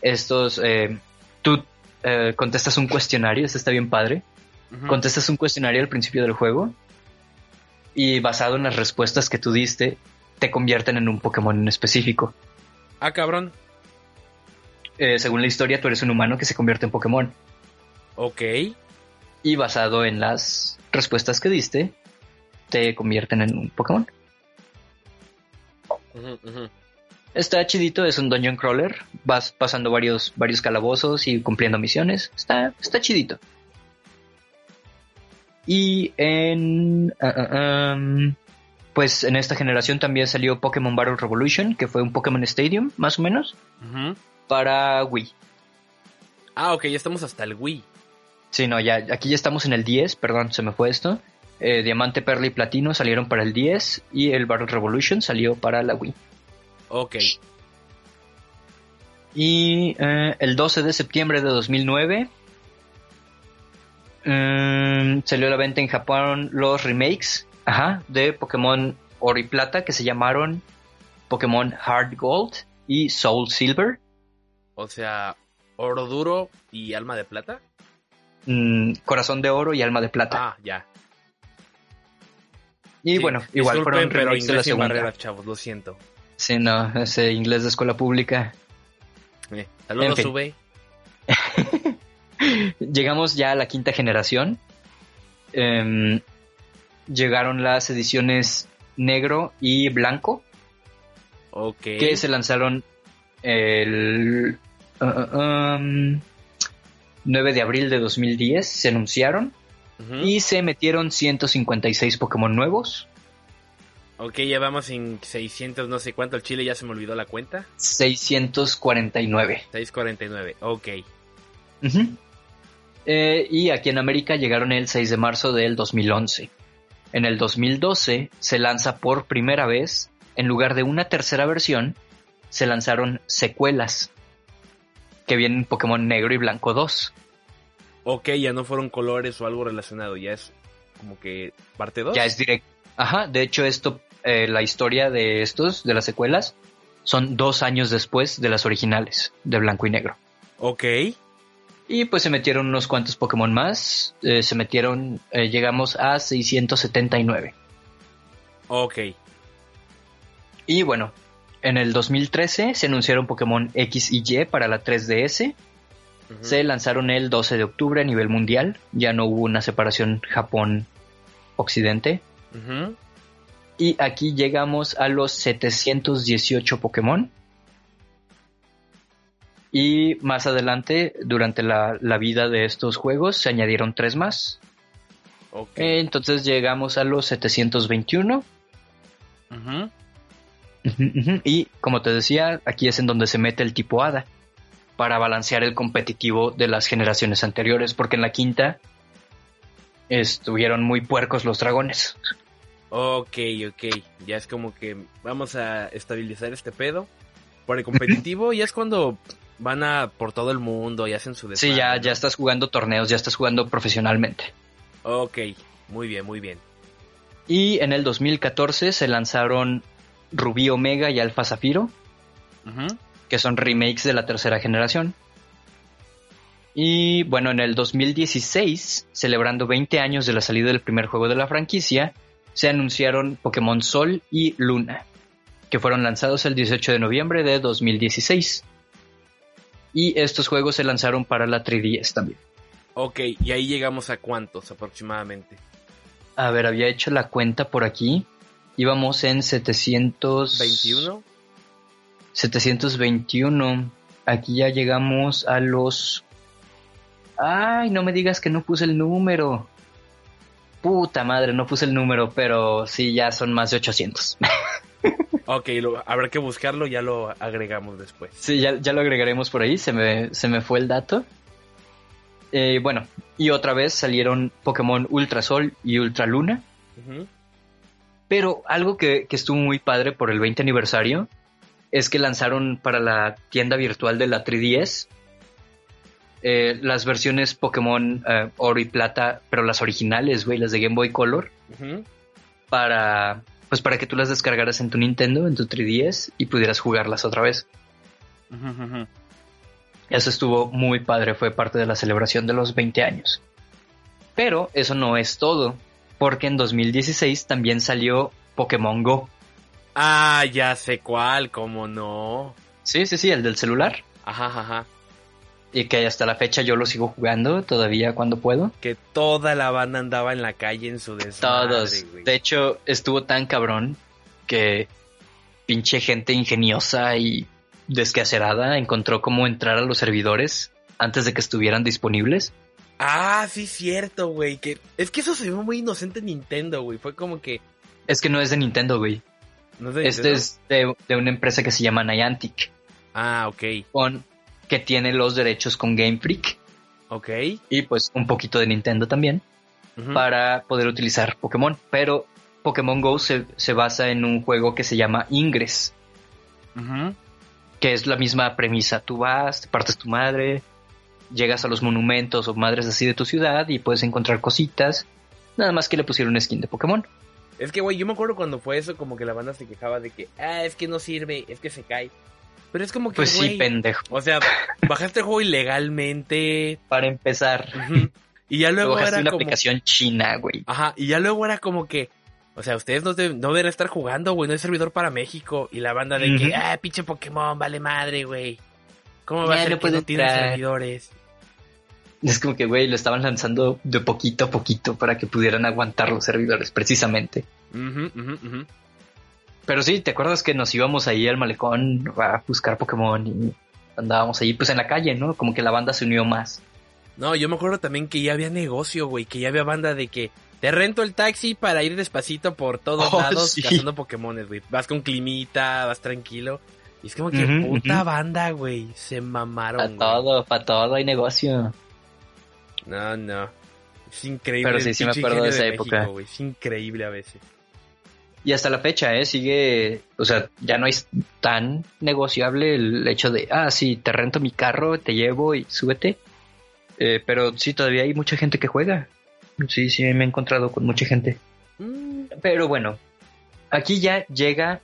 Speaker 1: Estos, eh, tú eh, contestas un cuestionario, este está bien padre. Contestas un cuestionario al principio del juego y basado en las respuestas que tú diste, te convierten en un Pokémon en específico.
Speaker 2: Ah, cabrón.
Speaker 1: Eh, según la historia, tú eres un humano que se convierte en Pokémon.
Speaker 2: Ok.
Speaker 1: Y basado en las respuestas que diste, te convierten en un Pokémon. Está chidito, es un dungeon crawler. Vas pasando varios, varios calabozos y cumpliendo misiones. Está, está chidito. Y en. ah, ah, um, pues en esta generación también salió Pokémon Battle Revolution, que fue un Pokémon Stadium, más o menos, para Wii.
Speaker 2: Ah, ok, ya estamos hasta el Wii.
Speaker 1: Sí, no, ya, aquí ya estamos en el 10, perdón, se me fue esto. Eh, Diamante, Perla y Platino salieron para el 10 y el Battle Revolution salió para la Wii.
Speaker 2: Ok.
Speaker 1: Y eh, el 12 de septiembre de 2009 mm, salió a la venta en Japón los remakes ajá, de Pokémon Oro y Plata que se llamaron Pokémon Heart Gold y Soul Silver.
Speaker 2: O sea, oro duro y alma de plata.
Speaker 1: Mm, Corazón de Oro y Alma de Plata.
Speaker 2: Ah, ya.
Speaker 1: y
Speaker 2: Sí,
Speaker 1: bueno, igual fueron
Speaker 2: pero
Speaker 1: de la segunda.
Speaker 2: barreras, chavos, lo siento.
Speaker 1: Sí, no, ese inglés de escuela pública.
Speaker 2: Eh, saludos,
Speaker 1: En fin. Llegamos ya a la quinta generación. Em, llegaron las ediciones negro y blanco,
Speaker 2: Ok.
Speaker 1: que se lanzaron el uh, uh, um, 9 de abril de 2010. Se anunciaron y se metieron 156 Pokémon nuevos,
Speaker 2: Ok, ya vamos en 600, no sé cuánto. El chile ya se me olvidó la cuenta.
Speaker 1: 649.
Speaker 2: 649. Ok.
Speaker 1: Eh, y aquí en América llegaron el 6 de marzo del 2011. En el 2012 se lanza por primera vez, en lugar de una tercera versión, se lanzaron secuelas, que vienen Pokémon Negro y Blanco 2.
Speaker 2: Ok, ya no fueron colores o algo relacionado. Ya es como que parte 2.
Speaker 1: Ya es directo. Ajá, de hecho esto, eh, la historia de estos, de las secuelas, son dos años después de las originales, de Blanco y Negro.
Speaker 2: Ok.
Speaker 1: Y pues se metieron unos cuantos Pokémon más. eh, se metieron, eh, llegamos a 679.
Speaker 2: Ok.
Speaker 1: Y bueno, en el 2013 se anunciaron Pokémon X y Y para la 3DS.
Speaker 2: Ujú.
Speaker 1: Se lanzaron el 12 de octubre a nivel mundial. Ya no hubo una separación Japón-Occidente. Y aquí llegamos a los 718 Pokémon. Y más adelante, durante la, la vida de estos juegos, se añadieron tres más. Entonces llegamos a los 721. Y como te decía, aquí es en donde se mete el tipo hada para balancear el competitivo de las generaciones anteriores, porque en la quinta estuvieron muy puercos los dragones.
Speaker 2: Ok, ok. Ya es como que vamos a estabilizar este pedo. Por el competitivo ya es cuando van a por todo el mundo y hacen su
Speaker 1: Sí, ya,
Speaker 2: desmadre,
Speaker 1: ya estás jugando torneos, ya estás jugando profesionalmente.
Speaker 2: Ok, muy bien, muy bien.
Speaker 1: Y en el 2014 se lanzaron Rubí Omega y Alfa Zafiro, que son remakes de la tercera generación. Y bueno, en el 2016, celebrando 20 años de la salida del primer juego de la franquicia, se anunciaron Pokémon Sol y Luna, que fueron lanzados el 18 de noviembre de 2016. Y estos juegos se lanzaron para la 3DS también.
Speaker 2: Ok, y ahí llegamos a cuántos aproximadamente.
Speaker 1: A ver, había hecho la cuenta por aquí. Íbamos en 700...
Speaker 2: 21.
Speaker 1: 721. Aquí ya llegamos a los... Ay, no me digas que no puse el número. Puta madre, no puse el número, pero sí, ya son más de 800.
Speaker 2: Ok, lo- habrá que buscarlo, ya lo agregamos después.
Speaker 1: sí, ya, ya lo agregaremos por ahí, se me, se me fue el dato. Eh, bueno, y otra vez salieron Pokémon Ultra Sol y Ultra Luna. Pero algo que, que estuvo muy padre por el 20 aniversario es que lanzaron para la tienda virtual de la 3DS eh, las versiones Pokémon eh, Oro y Plata, pero las originales, güey, las de Game Boy Color, para, pues para que tú las descargaras en tu Nintendo, en tu 3DS y pudieras jugarlas otra vez. Eso estuvo muy padre, fue parte de la celebración de los 20 años. Pero eso no es todo, porque en 2016 también salió Pokémon Go.
Speaker 2: Ah, ya sé cuál, cómo no.
Speaker 1: Sí, sí, sí, el del celular.
Speaker 2: Ajá, ajá.
Speaker 1: Y que hasta la fecha yo lo sigo jugando todavía cuando puedo.
Speaker 2: Que toda la banda andaba en la calle en su desmadre,
Speaker 1: Todos.
Speaker 2: güey.
Speaker 1: De hecho, estuvo tan cabrón que pinche gente ingeniosa y descacerada encontró cómo entrar a los servidores antes de que estuvieran disponibles.
Speaker 2: Ah, sí, cierto, güey. Que... Es que eso se ve muy inocente en Nintendo, güey. Fue como que.
Speaker 1: Es que no es de Nintendo, güey.
Speaker 2: ¿No es de
Speaker 1: Este es de, de una empresa que se llama Niantic,
Speaker 2: Ah, ok.
Speaker 1: con, que tiene los derechos con Game Freak
Speaker 2: Ok.
Speaker 1: y pues un poquito de Nintendo también para poder utilizar Pokémon. Pero Pokémon Go se, se basa en un juego que se llama Ingress,
Speaker 2: Ujú.
Speaker 1: que es la misma premisa. Tú vas, te partes tu madre, llegas a los monumentos o madres así de tu ciudad y puedes encontrar cositas. Nada más que le pusieron skin de Pokémon.
Speaker 2: Es que, güey, yo me acuerdo cuando fue eso, como que la banda se quejaba de que, ah, es que no sirve, es que se cae. Pero es como que,
Speaker 1: Pues sí, pendejo.
Speaker 2: o sea, bajaste el juego ilegalmente.
Speaker 1: Para empezar,
Speaker 2: Y ya luego
Speaker 1: bajaste
Speaker 2: era
Speaker 1: una
Speaker 2: como...
Speaker 1: aplicación china, güey.
Speaker 2: Ajá, y ya luego era como que, o sea, ustedes no, deben- no deberían estar jugando, güey, no hay servidor para México. Y la banda de que, ah, pinche Pokémon, vale madre, güey. ¿Cómo va
Speaker 1: Ya
Speaker 2: a ser
Speaker 1: no
Speaker 2: que no tiene servidores?
Speaker 1: Es como que, güey, lo estaban lanzando de poquito a poquito para que pudieran aguantar los servidores, precisamente. Pero sí, ¿te acuerdas que nos íbamos ahí al malecón a buscar Pokémon y andábamos ahí pues en la calle, ¿no? Como que la banda se unió más.
Speaker 2: No, yo me acuerdo también que ya había negocio, güey, que ya había banda de que te rento el taxi para ir despacito por todos
Speaker 1: Oh,
Speaker 2: lados
Speaker 1: sí.
Speaker 2: cazando Pokémones, güey. Vas con climita, vas tranquilo. Y es como que puta banda, güey. Se mamaron,
Speaker 1: Para todo, para todo hay negocio.
Speaker 2: No, no. Es increíble.
Speaker 1: Pero sí, sí me acuerdo de esa época.
Speaker 2: México. Es increíble a veces.
Speaker 1: Y hasta la fecha, ¿eh? Sigue, o sea, ya no es tan negociable el hecho de, ah, sí, te rento mi carro, te llevo y súbete. Eh, pero sí, todavía hay mucha gente que juega. Sí, sí, me he encontrado con mucha gente.
Speaker 2: Mm,
Speaker 1: Pero bueno, aquí ya llega,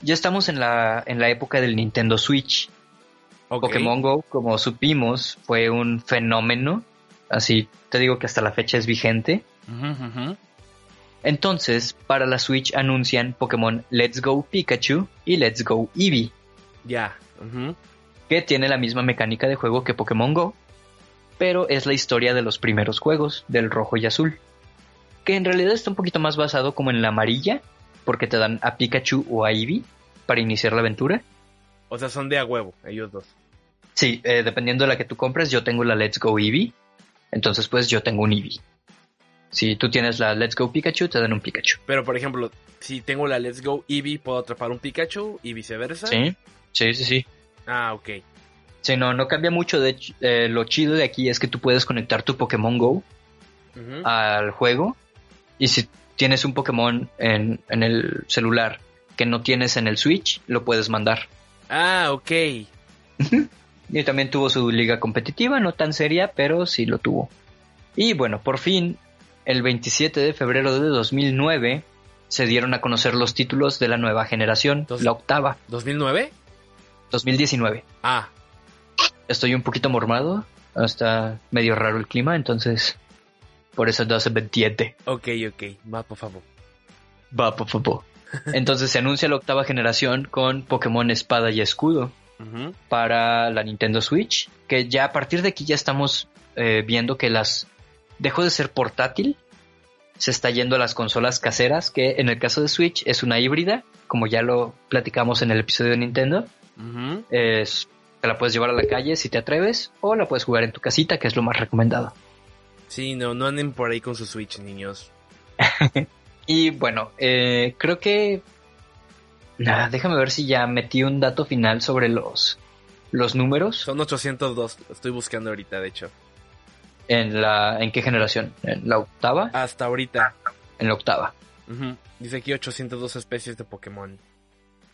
Speaker 1: ya estamos en la, en la época del Nintendo Switch.
Speaker 2: ok.
Speaker 1: Pokémon Go, como supimos, fue un fenómeno. Así te digo que hasta la fecha es vigente. Entonces, para la Switch anuncian Pokémon Let's Go Pikachu y Let's Go Eevee,
Speaker 2: Ya.
Speaker 1: que tiene la misma mecánica de juego que Pokémon Go, pero es la historia de los primeros juegos, del rojo y azul, que en realidad está un poquito más basado como en la amarilla, porque te dan a Pikachu o a Eevee para iniciar la aventura.
Speaker 2: O sea, son de a huevo, ellos dos.
Speaker 1: Sí, eh, dependiendo de la que tú compres, yo tengo la Let's Go Eevee, entonces pues yo tengo un Eevee. Si tú tienes la Let's Go Pikachu, te dan un Pikachu.
Speaker 2: Pero, por ejemplo, si tengo la Let's Go Eevee, ¿puedo atrapar un Pikachu y viceversa?
Speaker 1: Sí, sí, sí, sí.
Speaker 2: Ah, ok.
Speaker 1: Sí, no, no cambia mucho. De hecho, eh, lo chido de aquí es que tú puedes conectar tu Pokémon Go al juego. Y si tienes un Pokémon en, en el celular que no tienes en el Switch, lo puedes mandar.
Speaker 2: Ah, ok.
Speaker 1: Y también tuvo su liga competitiva, no tan seria, pero sí lo tuvo. Y bueno, por fin, el 27 de febrero de 2009, se dieron a conocer los títulos de la nueva generación, la octava,
Speaker 2: ¿2009?
Speaker 1: 2019.
Speaker 2: Ah,
Speaker 1: Estoy un poquito mormado, está medio raro el clima, entonces por eso 2027.
Speaker 2: ok, ok. Va, por favor.
Speaker 1: Va, po, po, po. Entonces se anuncia la octava generación con Pokémon Espada y Escudo Para la Nintendo Switch, que ya a partir de aquí ya estamos eh, viendo que las dejó de ser portátil, se está yendo a las consolas caseras, que en el caso de Switch es una híbrida, como ya lo platicamos en el episodio de Nintendo. Es, te la puedes llevar a la calle si te atreves, o la puedes jugar en tu casita, que es lo más recomendado.
Speaker 2: Sí, no, no anden por ahí con su Switch, niños.
Speaker 1: Y bueno, eh, creo que... Nada, déjame ver si ya metí un dato final sobre los, los números.
Speaker 2: Son 802, estoy buscando ahorita, de hecho.
Speaker 1: ¿En, la, ¿En qué generación? ¿En la octava?
Speaker 2: Hasta ahorita.
Speaker 1: En la octava.
Speaker 2: Dice aquí 802 especies de Pokémon.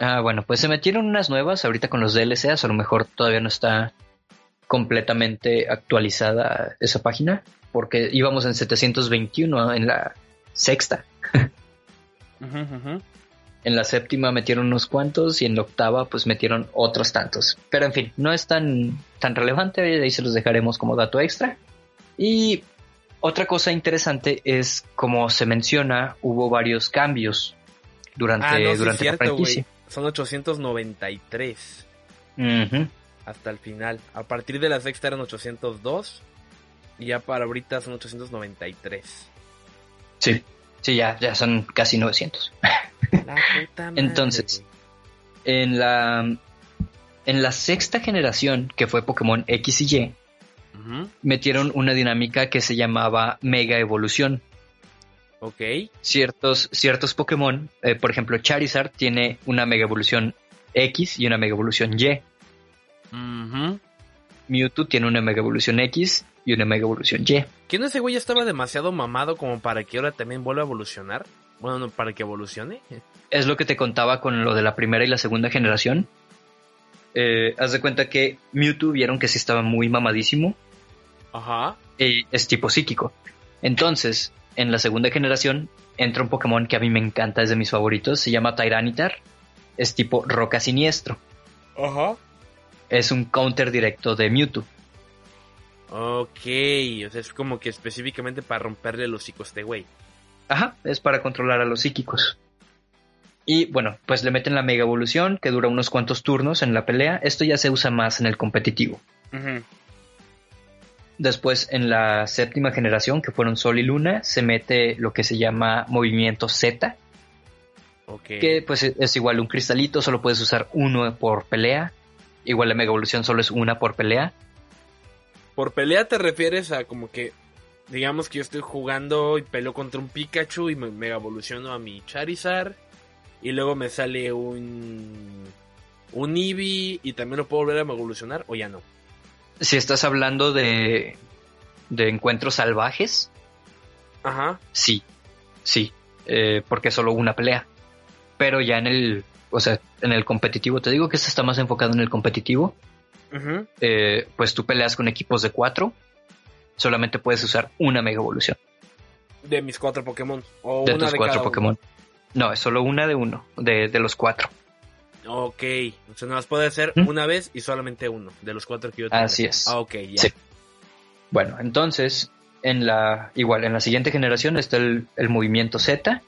Speaker 1: Ah, bueno, pues se metieron unas nuevas ahorita con los DLCs. A lo mejor todavía no está completamente actualizada esa página. Porque íbamos en 721 en la sexta.
Speaker 2: Ujú, ujú.
Speaker 1: En la séptima metieron unos cuantos y en la octava pues metieron otros tantos. Pero en fin, no es tan, tan relevante, ahí se los dejaremos como dato extra. Y otra cosa interesante es, como se menciona, hubo varios cambios durante,
Speaker 2: Ah, no, sí es
Speaker 1: durante la franquicia.
Speaker 2: güey. Son 893
Speaker 1: Ujú.
Speaker 2: hasta el final. A partir de la sexta eran 802 y ya para ahorita son 893.
Speaker 1: Sí, sí, ya, ya son casi 900.
Speaker 2: La puta madre,
Speaker 1: Entonces,
Speaker 2: güey.
Speaker 1: En la, en la sexta generación, que fue Pokémon X y Y, metieron una dinámica que se llamaba Mega Evolución.
Speaker 2: Ok.
Speaker 1: Ciertos, ciertos Pokémon, eh, por ejemplo, Charizard tiene una Mega Evolución X y una Mega Evolución Y. Mewtwo tiene una Mega Evolución X y una Mega Evolución Y.
Speaker 2: ¿Que no ese güey ya estaba demasiado mamado como para que ahora también vuelva a evolucionar? Bueno, no, para que evolucione.
Speaker 1: Es lo que te contaba con lo de la primera y la segunda generación. Eh, haz de cuenta que Mewtwo vieron que sí estaba muy mamadísimo
Speaker 2: Ajá.
Speaker 1: eh, es tipo psíquico. Entonces, en la segunda generación entra un Pokémon que a mí me encanta, es de mis favoritos, se llama Tyranitar. Es tipo roca siniestro.
Speaker 2: Ajá.
Speaker 1: Es un counter directo de Mewtwo.
Speaker 2: Ok, o sea, es como que específicamente para romperle los hocico a este güey.
Speaker 1: Ajá, es para controlar a los psíquicos. Y bueno, pues le meten la mega evolución que dura unos cuantos turnos en la pelea. Esto ya se usa más en el competitivo. Después, en la séptima generación, que fueron Sol y Luna, se mete lo que se llama movimiento Z,
Speaker 2: Ok.
Speaker 1: que pues es- es igual un cristalito, solo puedes usar uno por pelea. Igual la mega evolución solo es una por pelea.
Speaker 2: Por pelea te refieres a como que, digamos que yo estoy jugando y peleo contra un Pikachu y me mega evoluciono a mi Charizard. Y luego me sale un. Un Eevee y también lo puedo volver a evolucionar o ya no.
Speaker 1: Si estás hablando de, de encuentros salvajes,
Speaker 2: Ajá.
Speaker 1: sí, sí, eh, porque es solo una pelea. Pero ya en el, o sea, en el competitivo, te digo que esto está más enfocado en el competitivo.
Speaker 2: Ujú.
Speaker 1: eh, pues tú peleas con equipos de cuatro, solamente puedes usar una mega evolución
Speaker 2: De mis cuatro Pokémon. O
Speaker 1: de
Speaker 2: una
Speaker 1: tus
Speaker 2: de
Speaker 1: cuatro
Speaker 2: cada uno.
Speaker 1: Pokémon. No, es solo una de uno, de, de los cuatro.
Speaker 2: Ok. O sea, nada más puede ser
Speaker 1: ¿Mm?
Speaker 2: una vez y solamente uno. De los cuatro que yo tengo.
Speaker 1: Así es.
Speaker 2: Ah, ok, ya.
Speaker 1: Sí. Bueno, entonces, en la, igual, en la siguiente generación está el, el movimiento Z,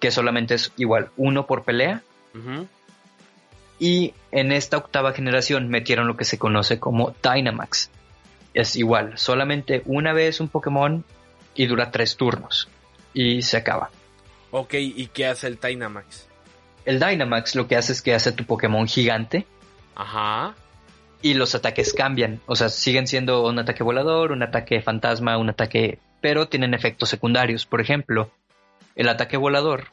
Speaker 1: que solamente es igual uno por pelea. Y en esta octava generación metieron lo que se conoce como Dynamax. Es igual, solamente una vez un Pokémon y dura tres turnos. Y se acaba.
Speaker 2: Ok, ¿y qué hace el Dynamax?
Speaker 1: El Dynamax lo que hace es que hace tu Pokémon gigante
Speaker 2: Ajá.
Speaker 1: y los ataques cambian. O sea, siguen siendo un ataque volador, un ataque fantasma, un ataque... Pero tienen efectos secundarios. Por ejemplo, el ataque volador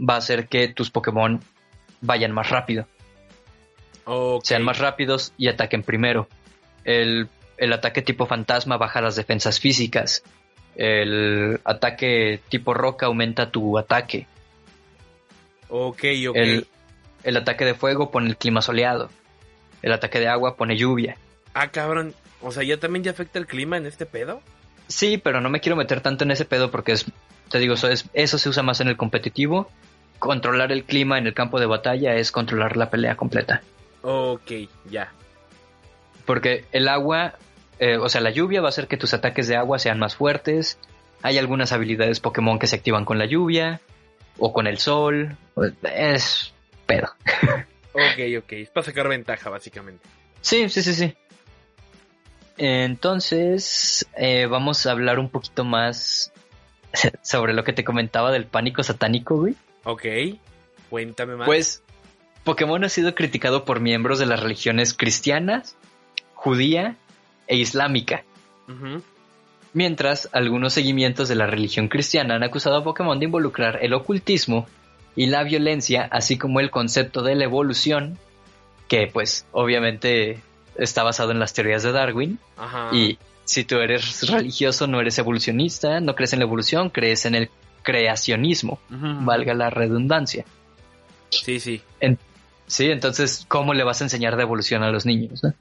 Speaker 1: va a hacer que tus Pokémon vayan más rápido. Sean más rápidos y ataquen primero. El, el ataque tipo fantasma baja las defensas físicas. El ataque tipo roca aumenta tu ataque.
Speaker 2: Ok, ok.
Speaker 1: El, el ataque de fuego pone el clima soleado. El ataque de agua pone lluvia.
Speaker 2: Ah, cabrón. O sea, ¿ya también ya afecta el clima en este pedo?
Speaker 1: Sí, pero no me quiero meter tanto en ese pedo porque es, te digo, eso, es, eso se usa más en el competitivo. Controlar el clima en el campo de batalla es controlar la pelea completa.
Speaker 2: Ok, ya.
Speaker 1: Porque el agua, eh, o sea, la lluvia va a hacer que tus ataques de agua sean más fuertes. Hay algunas habilidades Pokémon que se activan con la lluvia o con el sol. Es pedo.
Speaker 2: Ok, ok. Es para sacar ventaja, básicamente.
Speaker 1: Sí, sí, sí, sí. Entonces, eh, vamos a hablar un poquito más sobre lo que te comentaba del pánico satánico, güey.
Speaker 2: Ok. Cuéntame más.
Speaker 1: Pues Pokémon ha sido criticado por miembros de las religiones cristianas, judía e islámica, mientras algunos seguimientos de la religión cristiana han acusado a Pokémon de involucrar el ocultismo y la violencia, así como el concepto de la evolución, que pues obviamente está basado en las teorías de Darwin,
Speaker 2: Ajá.
Speaker 1: y si tú eres religioso no eres evolucionista, no crees en la evolución, crees en el creacionismo, valga la redundancia.
Speaker 2: Sí, sí.
Speaker 1: Sí, entonces, ¿cómo le vas a enseñar de evolución a los niños? no?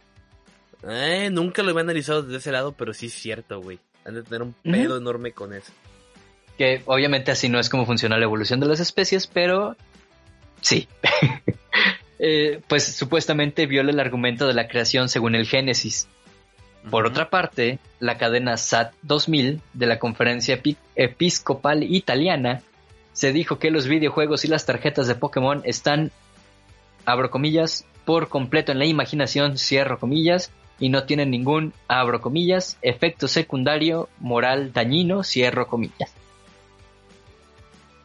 Speaker 2: Eh, nunca lo había analizado desde ese lado, pero sí es cierto, güey. Han de tener un pedo enorme con eso.
Speaker 1: Que obviamente así no es como funciona la evolución de las especies, pero sí. Eh, pues supuestamente viola el argumento de la creación según el Génesis. Por otra parte, la cadena SAT 2000 de la Conferencia Epi- Episcopal Italiana se dijo que los videojuegos y las tarjetas de Pokémon están, abro comillas, por completo en la imaginación, cierro comillas, y no tienen ningún, abro comillas, efecto secundario moral dañino, cierro comillas.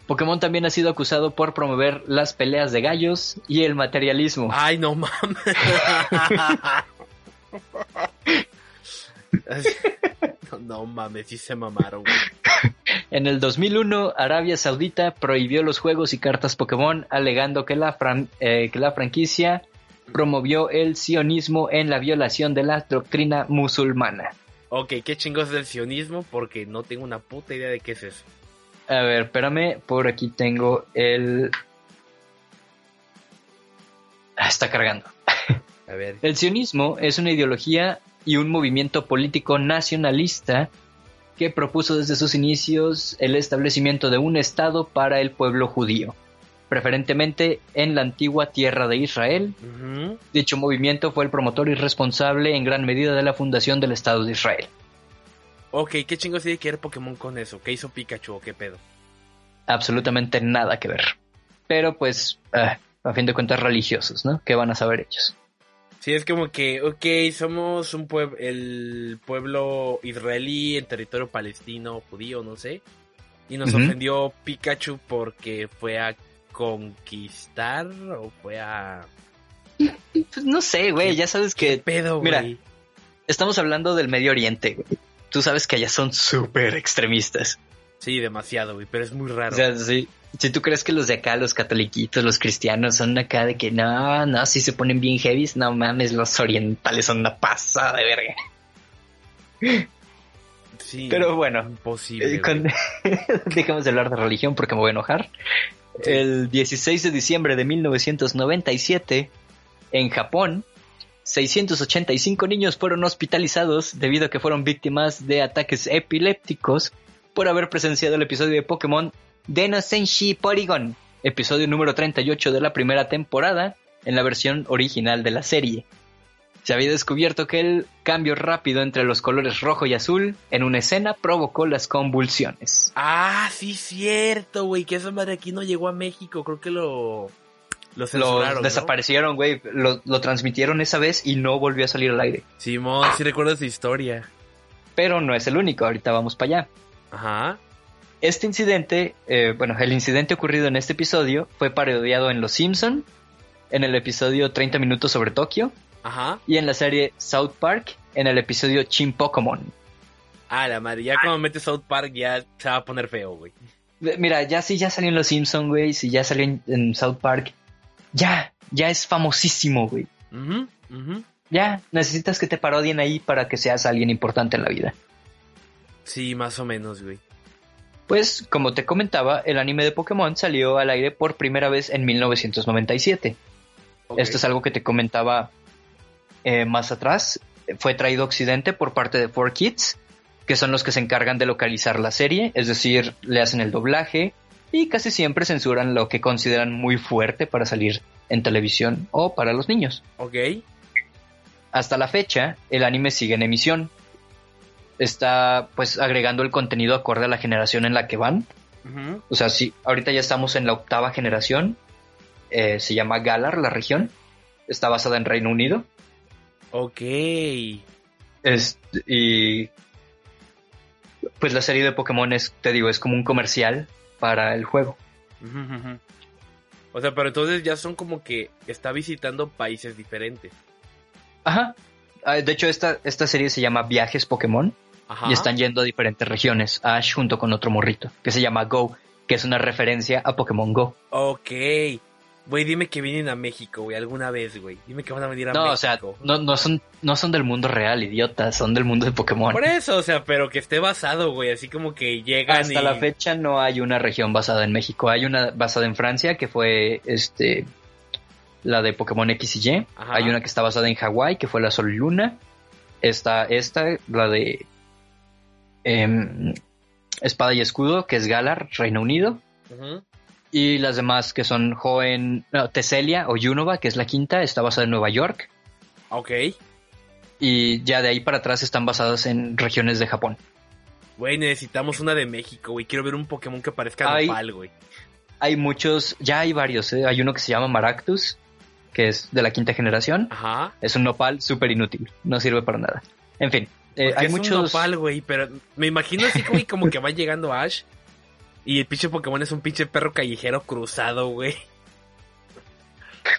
Speaker 1: Pokémon también ha sido acusado por promover las peleas de gallos y el materialismo.
Speaker 2: Ay, no mames. no, no mames, sí se mamaron, güey.
Speaker 1: En el 2001, Arabia Saudita prohibió los juegos y cartas Pokémon alegando que la, fran- eh, que la franquicia promovió el sionismo en la violación de la doctrina musulmana.
Speaker 2: Ok, qué chingos del sionismo porque no tengo una puta idea de qué es eso.
Speaker 1: A ver, espérame, por aquí tengo el... Ah, está cargando.
Speaker 2: A ver.
Speaker 1: El sionismo es una ideología y un movimiento político nacionalista que propuso desde sus inicios el establecimiento de un Estado para el pueblo judío, preferentemente en la antigua tierra de Israel. Dicho movimiento fue el promotor y responsable en gran medida de la fundación del Estado de Israel.
Speaker 2: Ok, qué chingos tiene que ver Pokémon con eso. ¿Qué hizo Pikachu o qué pedo?
Speaker 1: Absolutamente nada que ver. Pero pues, ah, a fin de cuentas religiosos, ¿no? ¿Qué van a saber ellos?
Speaker 2: Sí, es como que, ok, somos un pueblo, el pueblo israelí en territorio palestino, judío, no sé. Y nos ofendió Pikachu porque fue a conquistar o fue a...
Speaker 1: Pues no sé, güey, ya sabes
Speaker 2: ¿Qué
Speaker 1: que
Speaker 2: pedo,
Speaker 1: mira,
Speaker 2: güey?
Speaker 1: estamos hablando del Medio Oriente, güey. Tú sabes que allá son súper extremistas.
Speaker 2: Sí, demasiado, güey, pero es muy raro.
Speaker 1: O sea, sí, si tú crees que los de acá, los catoliquitos, los cristianos, son acá de que no, no, si se ponen bien heavies, no mames, los orientales son una pasada de verga.
Speaker 2: sí,
Speaker 1: Pero bueno,
Speaker 2: imposible.
Speaker 1: eh, con- dejemos de hablar de religión porque me voy a enojar. El 16 de diciembre de 1997, en Japón, 685 niños fueron hospitalizados debido a que fueron víctimas de ataques epilépticos por haber presenciado el episodio de Pokémon Deno Senshi Porygon, episodio número 38 de la primera temporada en la versión original de la serie. Se había descubierto que el cambio rápido entre los colores rojo y azul en una escena provocó las convulsiones.
Speaker 2: Ah, sí, cierto, güey, que esa madre aquí no llegó a México, creo que lo... Lo
Speaker 1: desaparecieron, güey. Lo, lo transmitieron esa vez y no volvió a salir al aire.
Speaker 2: Simón, sí recuerdo esa historia.
Speaker 1: Pero no es el único, ahorita vamos para allá.
Speaker 2: Ajá.
Speaker 1: Este incidente, eh, bueno, el incidente ocurrido en este episodio fue parodiado en Los Simpson, en el episodio 30 minutos sobre Tokio
Speaker 2: Ajá.
Speaker 1: y en la serie South Park en el episodio Chin Pokémon.
Speaker 2: Ah, la madre, ya cuando metes South Park ya se va a poner feo, güey.
Speaker 1: Mira, ya sí, ya salió en Los Simpson, güey, si ya salió en, en South Park, ya, ya es famosísimo, güey. Ya, necesitas que te parodien ahí para que seas alguien importante en la vida.
Speaker 2: Sí, más o menos, güey.
Speaker 1: Pues, como te comentaba, el anime de Pokémon salió al aire por primera vez en 1997.
Speaker 2: Ok.
Speaker 1: Esto es algo que te comentaba eh, más atrás. Fue traído a Occidente por parte de 4Kids, que son los que se encargan de localizar la serie, es decir, le hacen el doblaje y casi siempre censuran lo que consideran muy fuerte para salir en televisión o para los niños.
Speaker 2: Ok.
Speaker 1: Hasta la fecha, el anime sigue en emisión. Está pues agregando el contenido acorde a la generación en la que van. O sea, sí, ahorita ya estamos en la octava generación. Eh, se llama Galar, la región. Está basada en Reino Unido.
Speaker 2: Ok.
Speaker 1: Es- y pues la serie de Pokémon es, te digo, es como un comercial para el juego.
Speaker 2: O sea, pero entonces ya son como que está visitando países diferentes.
Speaker 1: Ajá. Ah, De hecho, esta, esta serie se llama Viajes Pokémon
Speaker 2: Ajá.
Speaker 1: y están yendo a diferentes regiones. Ash junto con otro morrito que se llama Go, que es una referencia a Pokémon Go.
Speaker 2: Ok. Güey, dime que vienen a México, güey, alguna vez, güey. Dime que van a venir a
Speaker 1: No, o sea, no, no, son, no son del mundo real, idiota, son del mundo de Pokémon.
Speaker 2: Por eso, o sea, pero que esté basado, güey, así como que llegan
Speaker 1: Hasta
Speaker 2: y...
Speaker 1: la fecha no hay una región basada en México. Hay una basada en Francia que fue este la de Pokémon X y Y.
Speaker 2: Ajá.
Speaker 1: Hay una que está basada en Hawái que fue la Sol y Luna. Está esta, la de em, Espada y Escudo, que es Galar, Reino Unido. Y las demás que son Joen, no, Teselia o Yunova, que es la quinta, está basada en Nueva York.
Speaker 2: Ok.
Speaker 1: Y ya de ahí para atrás están basadas en regiones de Japón.
Speaker 2: Güey, necesitamos una de México, güey. Quiero ver un Pokémon que parezca
Speaker 1: Hay-
Speaker 2: nopal, güey.
Speaker 1: Hay muchos, ya hay varios, ¿eh? Hay uno que se llama Maractus, que es de la quinta generación.
Speaker 2: Ajá.
Speaker 1: Es un nopal súper inútil, no sirve para nada. En fin, eh, hay
Speaker 2: es
Speaker 1: muchos...
Speaker 2: un nopal, güey, pero me imagino así, güey, como que va llegando Ash y el pinche Pokémon es un pinche perro callejero cruzado, güey.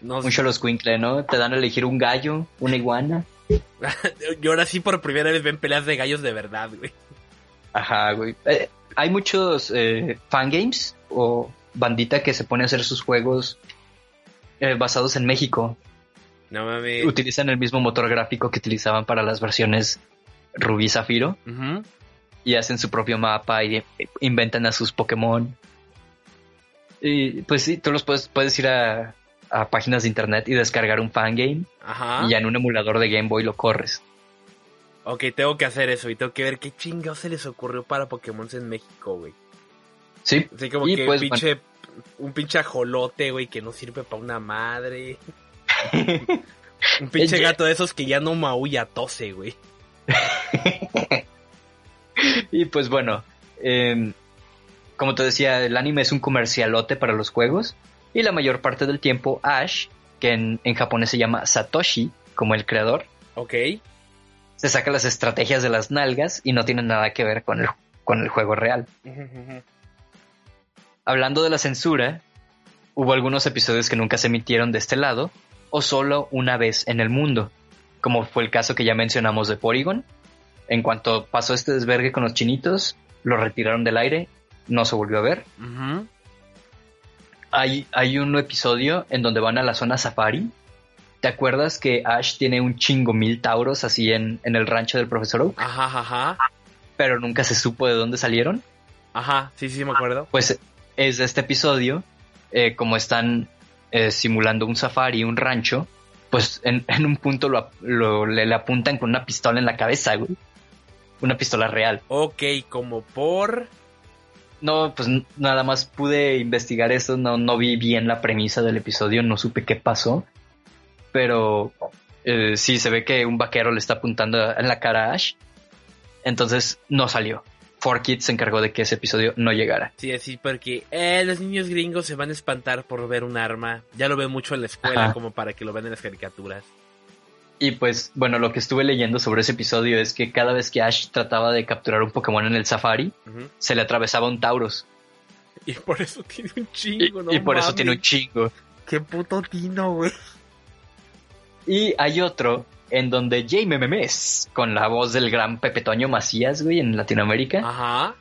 Speaker 2: No sé.
Speaker 1: Mucho los Quinkle, ¿no? Te dan a elegir un gallo, una iguana.
Speaker 2: Yo ahora sí por primera vez ven peleas de gallos de verdad, güey.
Speaker 1: Ajá, güey. Eh, hay muchos eh, fangames o bandita que se pone a hacer sus juegos eh, basados en México.
Speaker 2: No mames.
Speaker 1: Utilizan el mismo motor gráfico que utilizaban para las versiones Rubí Zafiro
Speaker 2: Ujú.
Speaker 1: Y hacen su propio mapa y inventan a sus Pokémon. Y pues sí, tú los puedes, puedes ir a, a páginas de internet y descargar un fangame
Speaker 2: Ajá.
Speaker 1: y ya en un emulador de Game Boy lo corres.
Speaker 2: Ok, tengo que hacer eso y tengo que ver qué chingados se les ocurrió para Pokémon en México, güey.
Speaker 1: Sí,
Speaker 2: Así como
Speaker 1: Y
Speaker 2: que
Speaker 1: pues,
Speaker 2: pinche, un pinche ajolote, güey, que no sirve para una madre. Un pinche
Speaker 1: Eh,
Speaker 2: gato de esos que ya no maulla, tose, güey.
Speaker 1: Y pues bueno, em, como te decía, el anime es un comercialote para los juegos y la mayor parte del tiempo Ash, que en, en japonés se llama Satoshi, como el creador,
Speaker 2: Ok.
Speaker 1: se saca las estrategias de las nalgas y no tiene nada que ver con el, con el juego real. Hablando de la censura, hubo algunos episodios que nunca se emitieron de este lado o solo una vez en el mundo, como fue el caso que ya mencionamos de Porygon. En cuanto pasó este desvergue con los chinitos, lo retiraron del aire, no se volvió a ver. Hay, hay un episodio en donde van a la zona safari. ¿Te acuerdas que Ash tiene un chingo mil tauros así en, en el rancho del profesor Oak?
Speaker 2: Ajá, ajá.
Speaker 1: Pero nunca se supo de dónde salieron.
Speaker 2: Ajá, sí, sí, me acuerdo.
Speaker 1: Pues es de este episodio, eh, como están eh, simulando un safari, un rancho, pues en, en un punto lo, lo- le, le apuntan con una pistola en la cabeza, güey. Una pistola real.
Speaker 2: Ok, como por...
Speaker 1: No, pues nada más pude investigar esto, no, no vi bien la premisa del episodio, no supe qué pasó. Pero eh, sí, se ve que un vaquero le está apuntando en la cara a Ash. Entonces no salió. 4Kids se encargó de que ese episodio no llegara.
Speaker 2: Sí, así, porque eh, los niños gringos se van a espantar por ver un arma. Ya lo ven mucho en la escuela,
Speaker 1: Ajá.
Speaker 2: como para que lo vean en las caricaturas.
Speaker 1: Y pues, bueno, lo que estuve leyendo sobre ese episodio es que cada vez que Ash trataba de capturar un Pokémon en el safari, se le atravesaba un Tauros.
Speaker 2: Y por eso tiene un
Speaker 1: Y,
Speaker 2: chingo, ¿no?
Speaker 1: y por eso tiene un chingo.
Speaker 2: Qué puto tino, güey.
Speaker 1: Y hay otro en donde Jaime Memes, con la voz del gran Pepe Toño Macías, güey, en Latinoamérica,
Speaker 2: Ajá.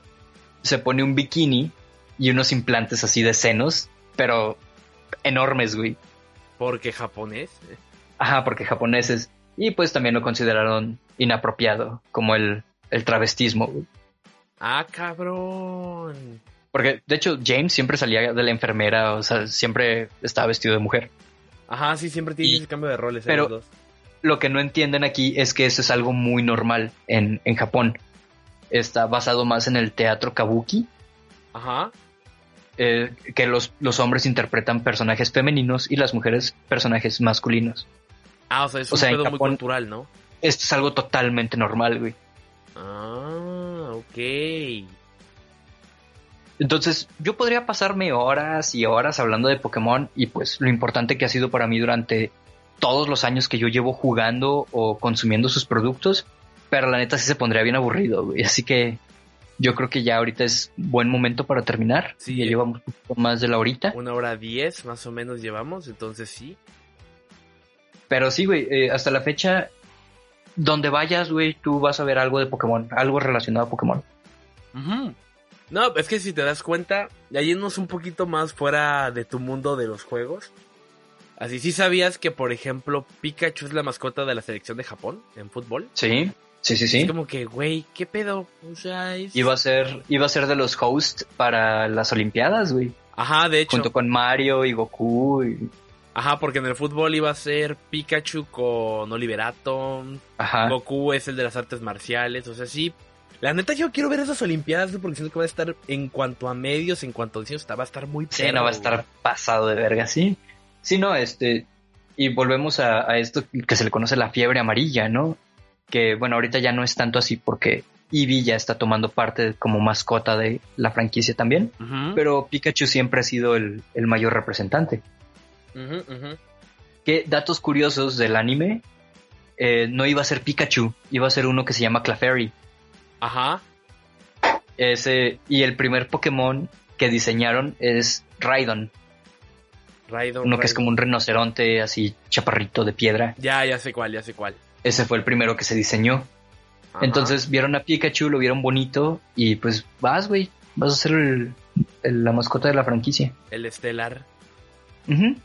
Speaker 1: se pone un bikini y unos implantes así de senos, pero enormes, güey.
Speaker 2: Porque japonés.
Speaker 1: Ajá, porque japoneses. Y pues también lo consideraron inapropiado, como el, el travestismo.
Speaker 2: Ah, cabrón.
Speaker 1: Porque, de hecho, James siempre salía de la enfermera, o sea, siempre estaba vestido de mujer.
Speaker 2: Ajá, sí, siempre tiene
Speaker 1: Y-
Speaker 2: ese cambio de roles. ¿eh,
Speaker 1: pero-
Speaker 2: los dos.
Speaker 1: Lo que no entienden aquí es que eso es algo muy normal en, en Japón. Está basado más en el teatro kabuki,
Speaker 2: Ajá.
Speaker 1: eh, que los, los hombres interpretan personajes femeninos y las mujeres personajes masculinos.
Speaker 2: Ah, o sea, es
Speaker 1: O
Speaker 2: un
Speaker 1: sea,
Speaker 2: muy cultural, ¿no?
Speaker 1: Esto es algo totalmente normal, güey.
Speaker 2: Ah, ok.
Speaker 1: Entonces, yo podría pasarme horas y horas hablando de Pokémon y pues lo importante que ha sido para mí durante todos los años que yo llevo jugando o consumiendo sus productos, pero la neta sí se pondría bien aburrido, güey. Así que yo creo que ya ahorita es buen momento para terminar.
Speaker 2: Sí.
Speaker 1: ya llevamos un poco más de la horita.
Speaker 2: Una hora diez más o menos llevamos, entonces sí.
Speaker 1: Pero sí, güey, eh, hasta la fecha, donde vayas, güey, tú vas a ver algo de Pokémon, algo relacionado a Pokémon.
Speaker 2: Ujú. No, es que si te das cuenta, yéndonos un poquito más fuera de tu mundo de los juegos. Así, ¿sí sabías que, por ejemplo, Pikachu es la mascota de la selección de Japón en fútbol?
Speaker 1: Sí, sí, sí, sí.
Speaker 2: Es como que, güey, ¿qué pedo? O sea, es...
Speaker 1: Iba a ser, iba a ser de los hosts para las Olimpiadas, güey.
Speaker 2: Ajá, de hecho.
Speaker 1: Junto con Mario y Goku. y-
Speaker 2: Ajá, porque en el fútbol iba a ser Pikachu con Oliver Atom.
Speaker 1: Ajá.
Speaker 2: Goku es el de las artes marciales. O sea, sí, La neta, yo quiero ver esas Olimpiadas, porque siento que va a estar en cuanto a medios, en cuanto a diseño, está- va a estar muy
Speaker 1: Sí,
Speaker 2: perro,
Speaker 1: no va a
Speaker 2: güey.
Speaker 1: estar pasado de verga, sí. Sí, no, este. Y volvemos a, a esto que se le conoce la fiebre amarilla, ¿no? Que bueno, ahorita ya no es tanto así porque Eevee ya está tomando parte como mascota de la franquicia también.
Speaker 2: Ujú,
Speaker 1: Pero Pikachu siempre ha sido el, el mayor representante. Que datos curiosos del anime. eh, no iba a ser Pikachu, iba a ser uno que se llama Clefairy.
Speaker 2: Ajá.
Speaker 1: Ese, y el primer Pokémon que diseñaron es Raidon,
Speaker 2: Raidon,
Speaker 1: uno que es como un rinoceronte así chaparrito de piedra.
Speaker 2: Ya, ya sé cuál, ya sé cuál.
Speaker 1: Ese fue el primero que se diseñó.
Speaker 2: Ajá.
Speaker 1: Entonces vieron a Pikachu, lo vieron bonito y pues vas, güey, vas a ser el- el- la mascota de la franquicia.
Speaker 2: El estelar.
Speaker 1: Ujú.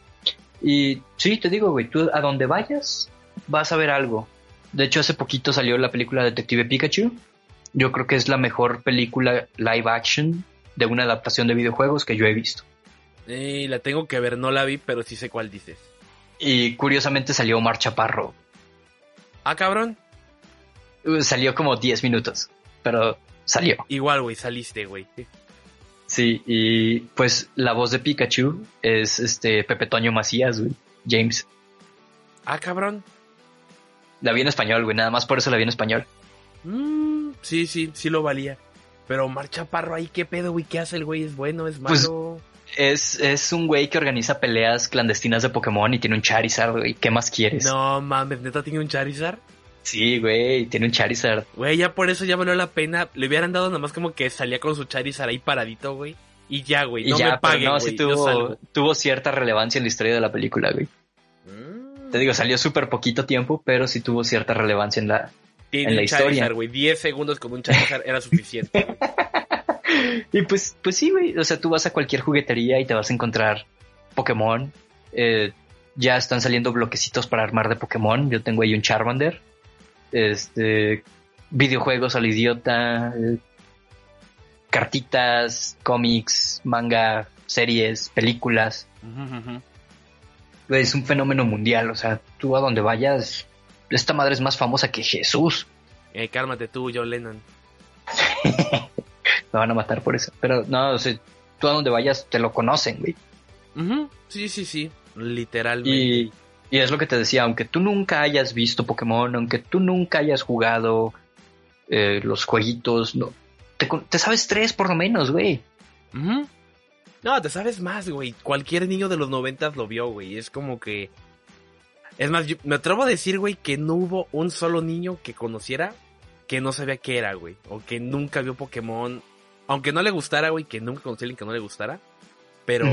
Speaker 1: Y sí, te digo, güey, tú a donde vayas vas a ver algo. De hecho, hace poquito salió la película Detective Pikachu. Yo creo que es la mejor película live action de una adaptación de videojuegos que yo he visto.
Speaker 2: Eh, la tengo que ver, no la vi, pero sí sé cuál dices.
Speaker 1: Y curiosamente salió Omar Chaparro.
Speaker 2: Ah, cabrón.
Speaker 1: Salió como 10 minutos, pero salió.
Speaker 2: Igual, güey, saliste, güey.
Speaker 1: Sí, y pues la voz de Pikachu es este Pepe Toño Macías, güey. James.
Speaker 2: Ah, cabrón.
Speaker 1: La vi en español, güey. Nada más por eso la vi en español.
Speaker 2: Mm, sí, sí, sí lo valía. Pero Omar Chaparro ahí, ¿qué pedo, güey? ¿Qué hace el güey? ¿Es bueno? ¿Es
Speaker 1: Pues,
Speaker 2: malo?
Speaker 1: Es, es un güey que organiza peleas clandestinas de Pokémon y tiene un Charizard, güey. ¿Qué más quieres?
Speaker 2: no mames, neta tiene un Charizard.
Speaker 1: Sí, güey, tiene un Charizard.
Speaker 2: Güey, ya por eso ya valió la pena. Le hubieran dado nada más como que salía con su Charizard ahí paradito, güey. Y ya, güey.
Speaker 1: Y
Speaker 2: No
Speaker 1: ya,
Speaker 2: me
Speaker 1: pero
Speaker 2: paguen,
Speaker 1: no,
Speaker 2: güey.
Speaker 1: sí tuvo, cierta relevancia en la historia de la película, güey.
Speaker 2: Mm.
Speaker 1: Te digo, salió súper poquito tiempo, pero sí tuvo cierta relevancia en la... En la
Speaker 2: un
Speaker 1: historia.
Speaker 2: Charizard, güey. 10 segundos con un Charizard era suficiente.
Speaker 1: Y pues, pues sí, güey. O sea, tú vas a cualquier juguetería y te vas a encontrar Pokémon. Eh, ya están saliendo bloquecitos para armar de Pokémon. Yo tengo ahí un Charmander. Este, videojuegos al idiota. eh, cartitas, cómics, manga, series, películas. Es un fenómeno mundial. O sea, tú a donde vayas, esta madre es más famosa que Jesús.
Speaker 2: Eh, cálmate tú, John Lennon.
Speaker 1: Me van a matar por eso. Pero no, o sea, tú a donde vayas te lo conocen, güey.
Speaker 2: Sí, sí, sí. Literalmente.
Speaker 1: Y, y es lo que te decía, aunque tú nunca hayas visto Pokémon, aunque tú nunca hayas jugado eh, los jueguitos, no, te, sabes tres por lo menos, güey.
Speaker 2: No, te sabes más, güey. Cualquier niño de los noventas lo vio, güey. Es como que... Es más, yo me atrevo a decir, güey, que no hubo un solo niño que conociera que no sabía qué era, güey. O que nunca vio Pokémon. Aunque no le gustara, güey, que nunca conocí a alguien que no le gustara. Pero.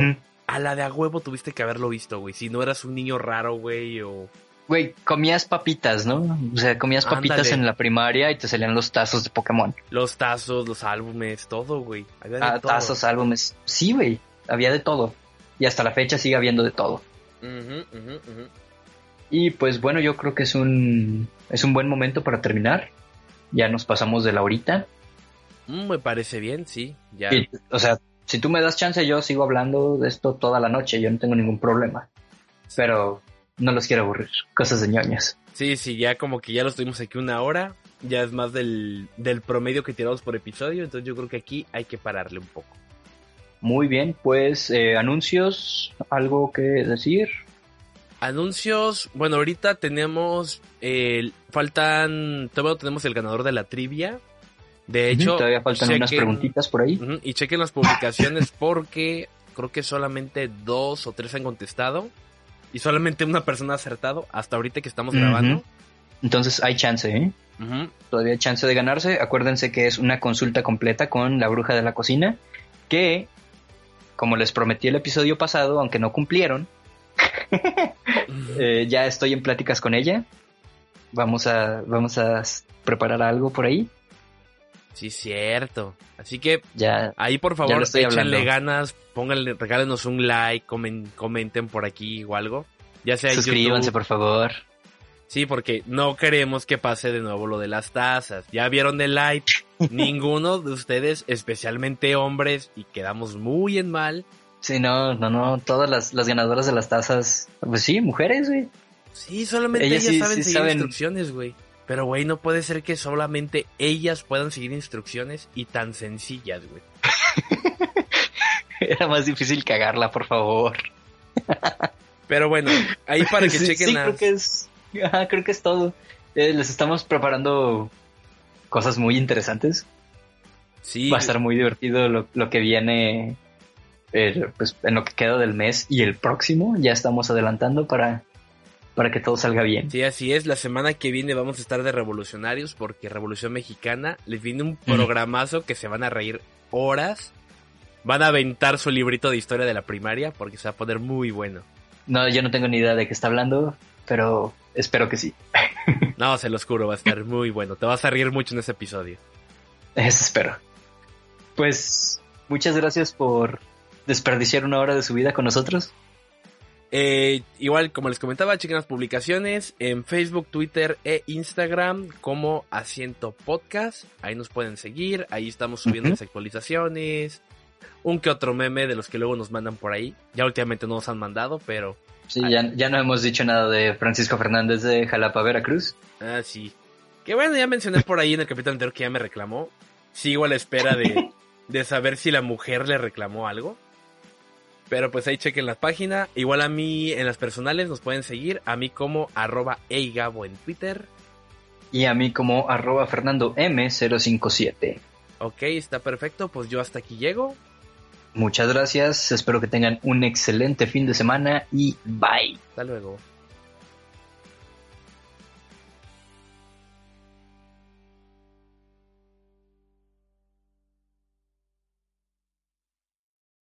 Speaker 2: A la de a huevo tuviste que haberlo visto, güey. Si no eras un niño raro, güey, o...
Speaker 1: Güey, comías papitas, ¿no? O sea, comías papitas
Speaker 2: Ándale.
Speaker 1: en la primaria y te salían los tazos de Pokémon.
Speaker 2: Los tazos, los álbumes, todo, güey. Había de
Speaker 1: Ah,
Speaker 2: todo.
Speaker 1: tazos, álbumes. Sí, güey, había de todo. Y hasta la fecha sigue habiendo de todo. Y pues bueno, yo creo que es un, es un buen momento para terminar. Ya nos pasamos de la horita.
Speaker 2: Mm, me parece bien, sí. Ya.
Speaker 1: Y, o sea, si tú me das chance, yo sigo hablando de esto toda la noche, yo no tengo ningún problema. Pero no los quiero aburrir, cosas de ñoñas.
Speaker 2: Sí, sí, ya como que ya los tuvimos aquí una hora. Ya es más del, del promedio que tiramos por episodio. Entonces yo creo que aquí hay que pararle un poco.
Speaker 1: Muy bien, pues eh, anuncios, algo que decir.
Speaker 2: Anuncios. Bueno, ahorita tenemos. faltan. Todavía tenemos el ganador de la trivia. De hecho.
Speaker 1: Todavía faltan unas preguntitas por ahí.
Speaker 2: Y chequen las publicaciones porque creo que solamente dos o tres han contestado. Y solamente una persona ha acertado hasta ahorita que estamos grabando.
Speaker 1: Entonces hay chance, ¿eh? Todavía hay chance de ganarse. Acuérdense que es una consulta completa con la bruja de la cocina, que, como les prometí el episodio pasado, aunque no cumplieron, eh, ya estoy en pláticas con ella. Vamos a, vamos a preparar algo por ahí.
Speaker 2: Sí, cierto. Así que
Speaker 1: Ya,
Speaker 2: ahí por favor échenle ganas, pónganle, regálenos un like, comen- comenten por aquí o algo. Ya sea
Speaker 1: suscríbanse
Speaker 2: YouTube.
Speaker 1: por favor.
Speaker 2: Sí, porque no queremos que pase de nuevo lo de las tazas. Ya vieron el live. Ninguno de ustedes, especialmente hombres, y quedamos muy en mal.
Speaker 1: Sí, no, no, no. Todas las, las ganadoras de las tazas, pues sí, mujeres, güey.
Speaker 2: Sí, solamente
Speaker 1: Ellas
Speaker 2: ellas,
Speaker 1: sí-
Speaker 2: saben
Speaker 1: sí
Speaker 2: seguir
Speaker 1: saben.
Speaker 2: instrucciones, güey. Pero, güey, no puede ser que solamente ellas puedan seguir instrucciones y tan sencillas, güey.
Speaker 1: Era más difícil cagarla, por favor.
Speaker 2: Pero bueno, ahí para que
Speaker 1: Sí,
Speaker 2: chequen
Speaker 1: sí,
Speaker 2: las-
Speaker 1: creo que es, ajá, creo que es todo. Eh, les estamos preparando cosas muy interesantes.
Speaker 2: Sí,
Speaker 1: Va a estar muy divertido lo, lo que viene eh, pues, en lo que queda del mes y el próximo. Ya estamos adelantando para, para que todo salga bien.
Speaker 2: Sí, así es. La semana que viene vamos a estar de revolucionarios porque Revolución Mexicana les viene un programazo que se van a reír horas. Van a aventar su librito de historia de la primaria porque se va a poner muy bueno.
Speaker 1: No, yo no tengo ni idea de qué está hablando, pero espero que sí.
Speaker 2: No, se los juro, va a estar muy bueno. Te vas a reír mucho en ese episodio.
Speaker 1: Eso espero. Pues muchas gracias por desperdiciar una hora de su vida con nosotros.
Speaker 2: Eh, igual, como les comentaba, chequen las publicaciones en Facebook, Twitter e Instagram como Asiento Podcast. Ahí nos pueden seguir. Ahí estamos subiendo las actualizaciones. Un que otro meme de los que luego nos mandan por ahí. Ya últimamente no nos han mandado, pero...
Speaker 1: Sí, ya, ya no hemos dicho nada de Francisco Fernández de Jalapa, Veracruz.
Speaker 2: Ah, sí. Que bueno, ya mencioné por ahí en el capítulo anterior que ya me reclamó. Sigo a la espera de, de saber si la mujer le reclamó algo. Pero pues ahí chequen la página. Igual a mí en las personales nos pueden seguir. A mí como arroba eigabo en Twitter.
Speaker 1: Y a mí como arroba Fernando M057.
Speaker 2: Ok, está perfecto. Pues yo hasta aquí llego.
Speaker 1: Muchas gracias, espero que tengan un excelente fin de semana y bye.
Speaker 2: Hasta luego.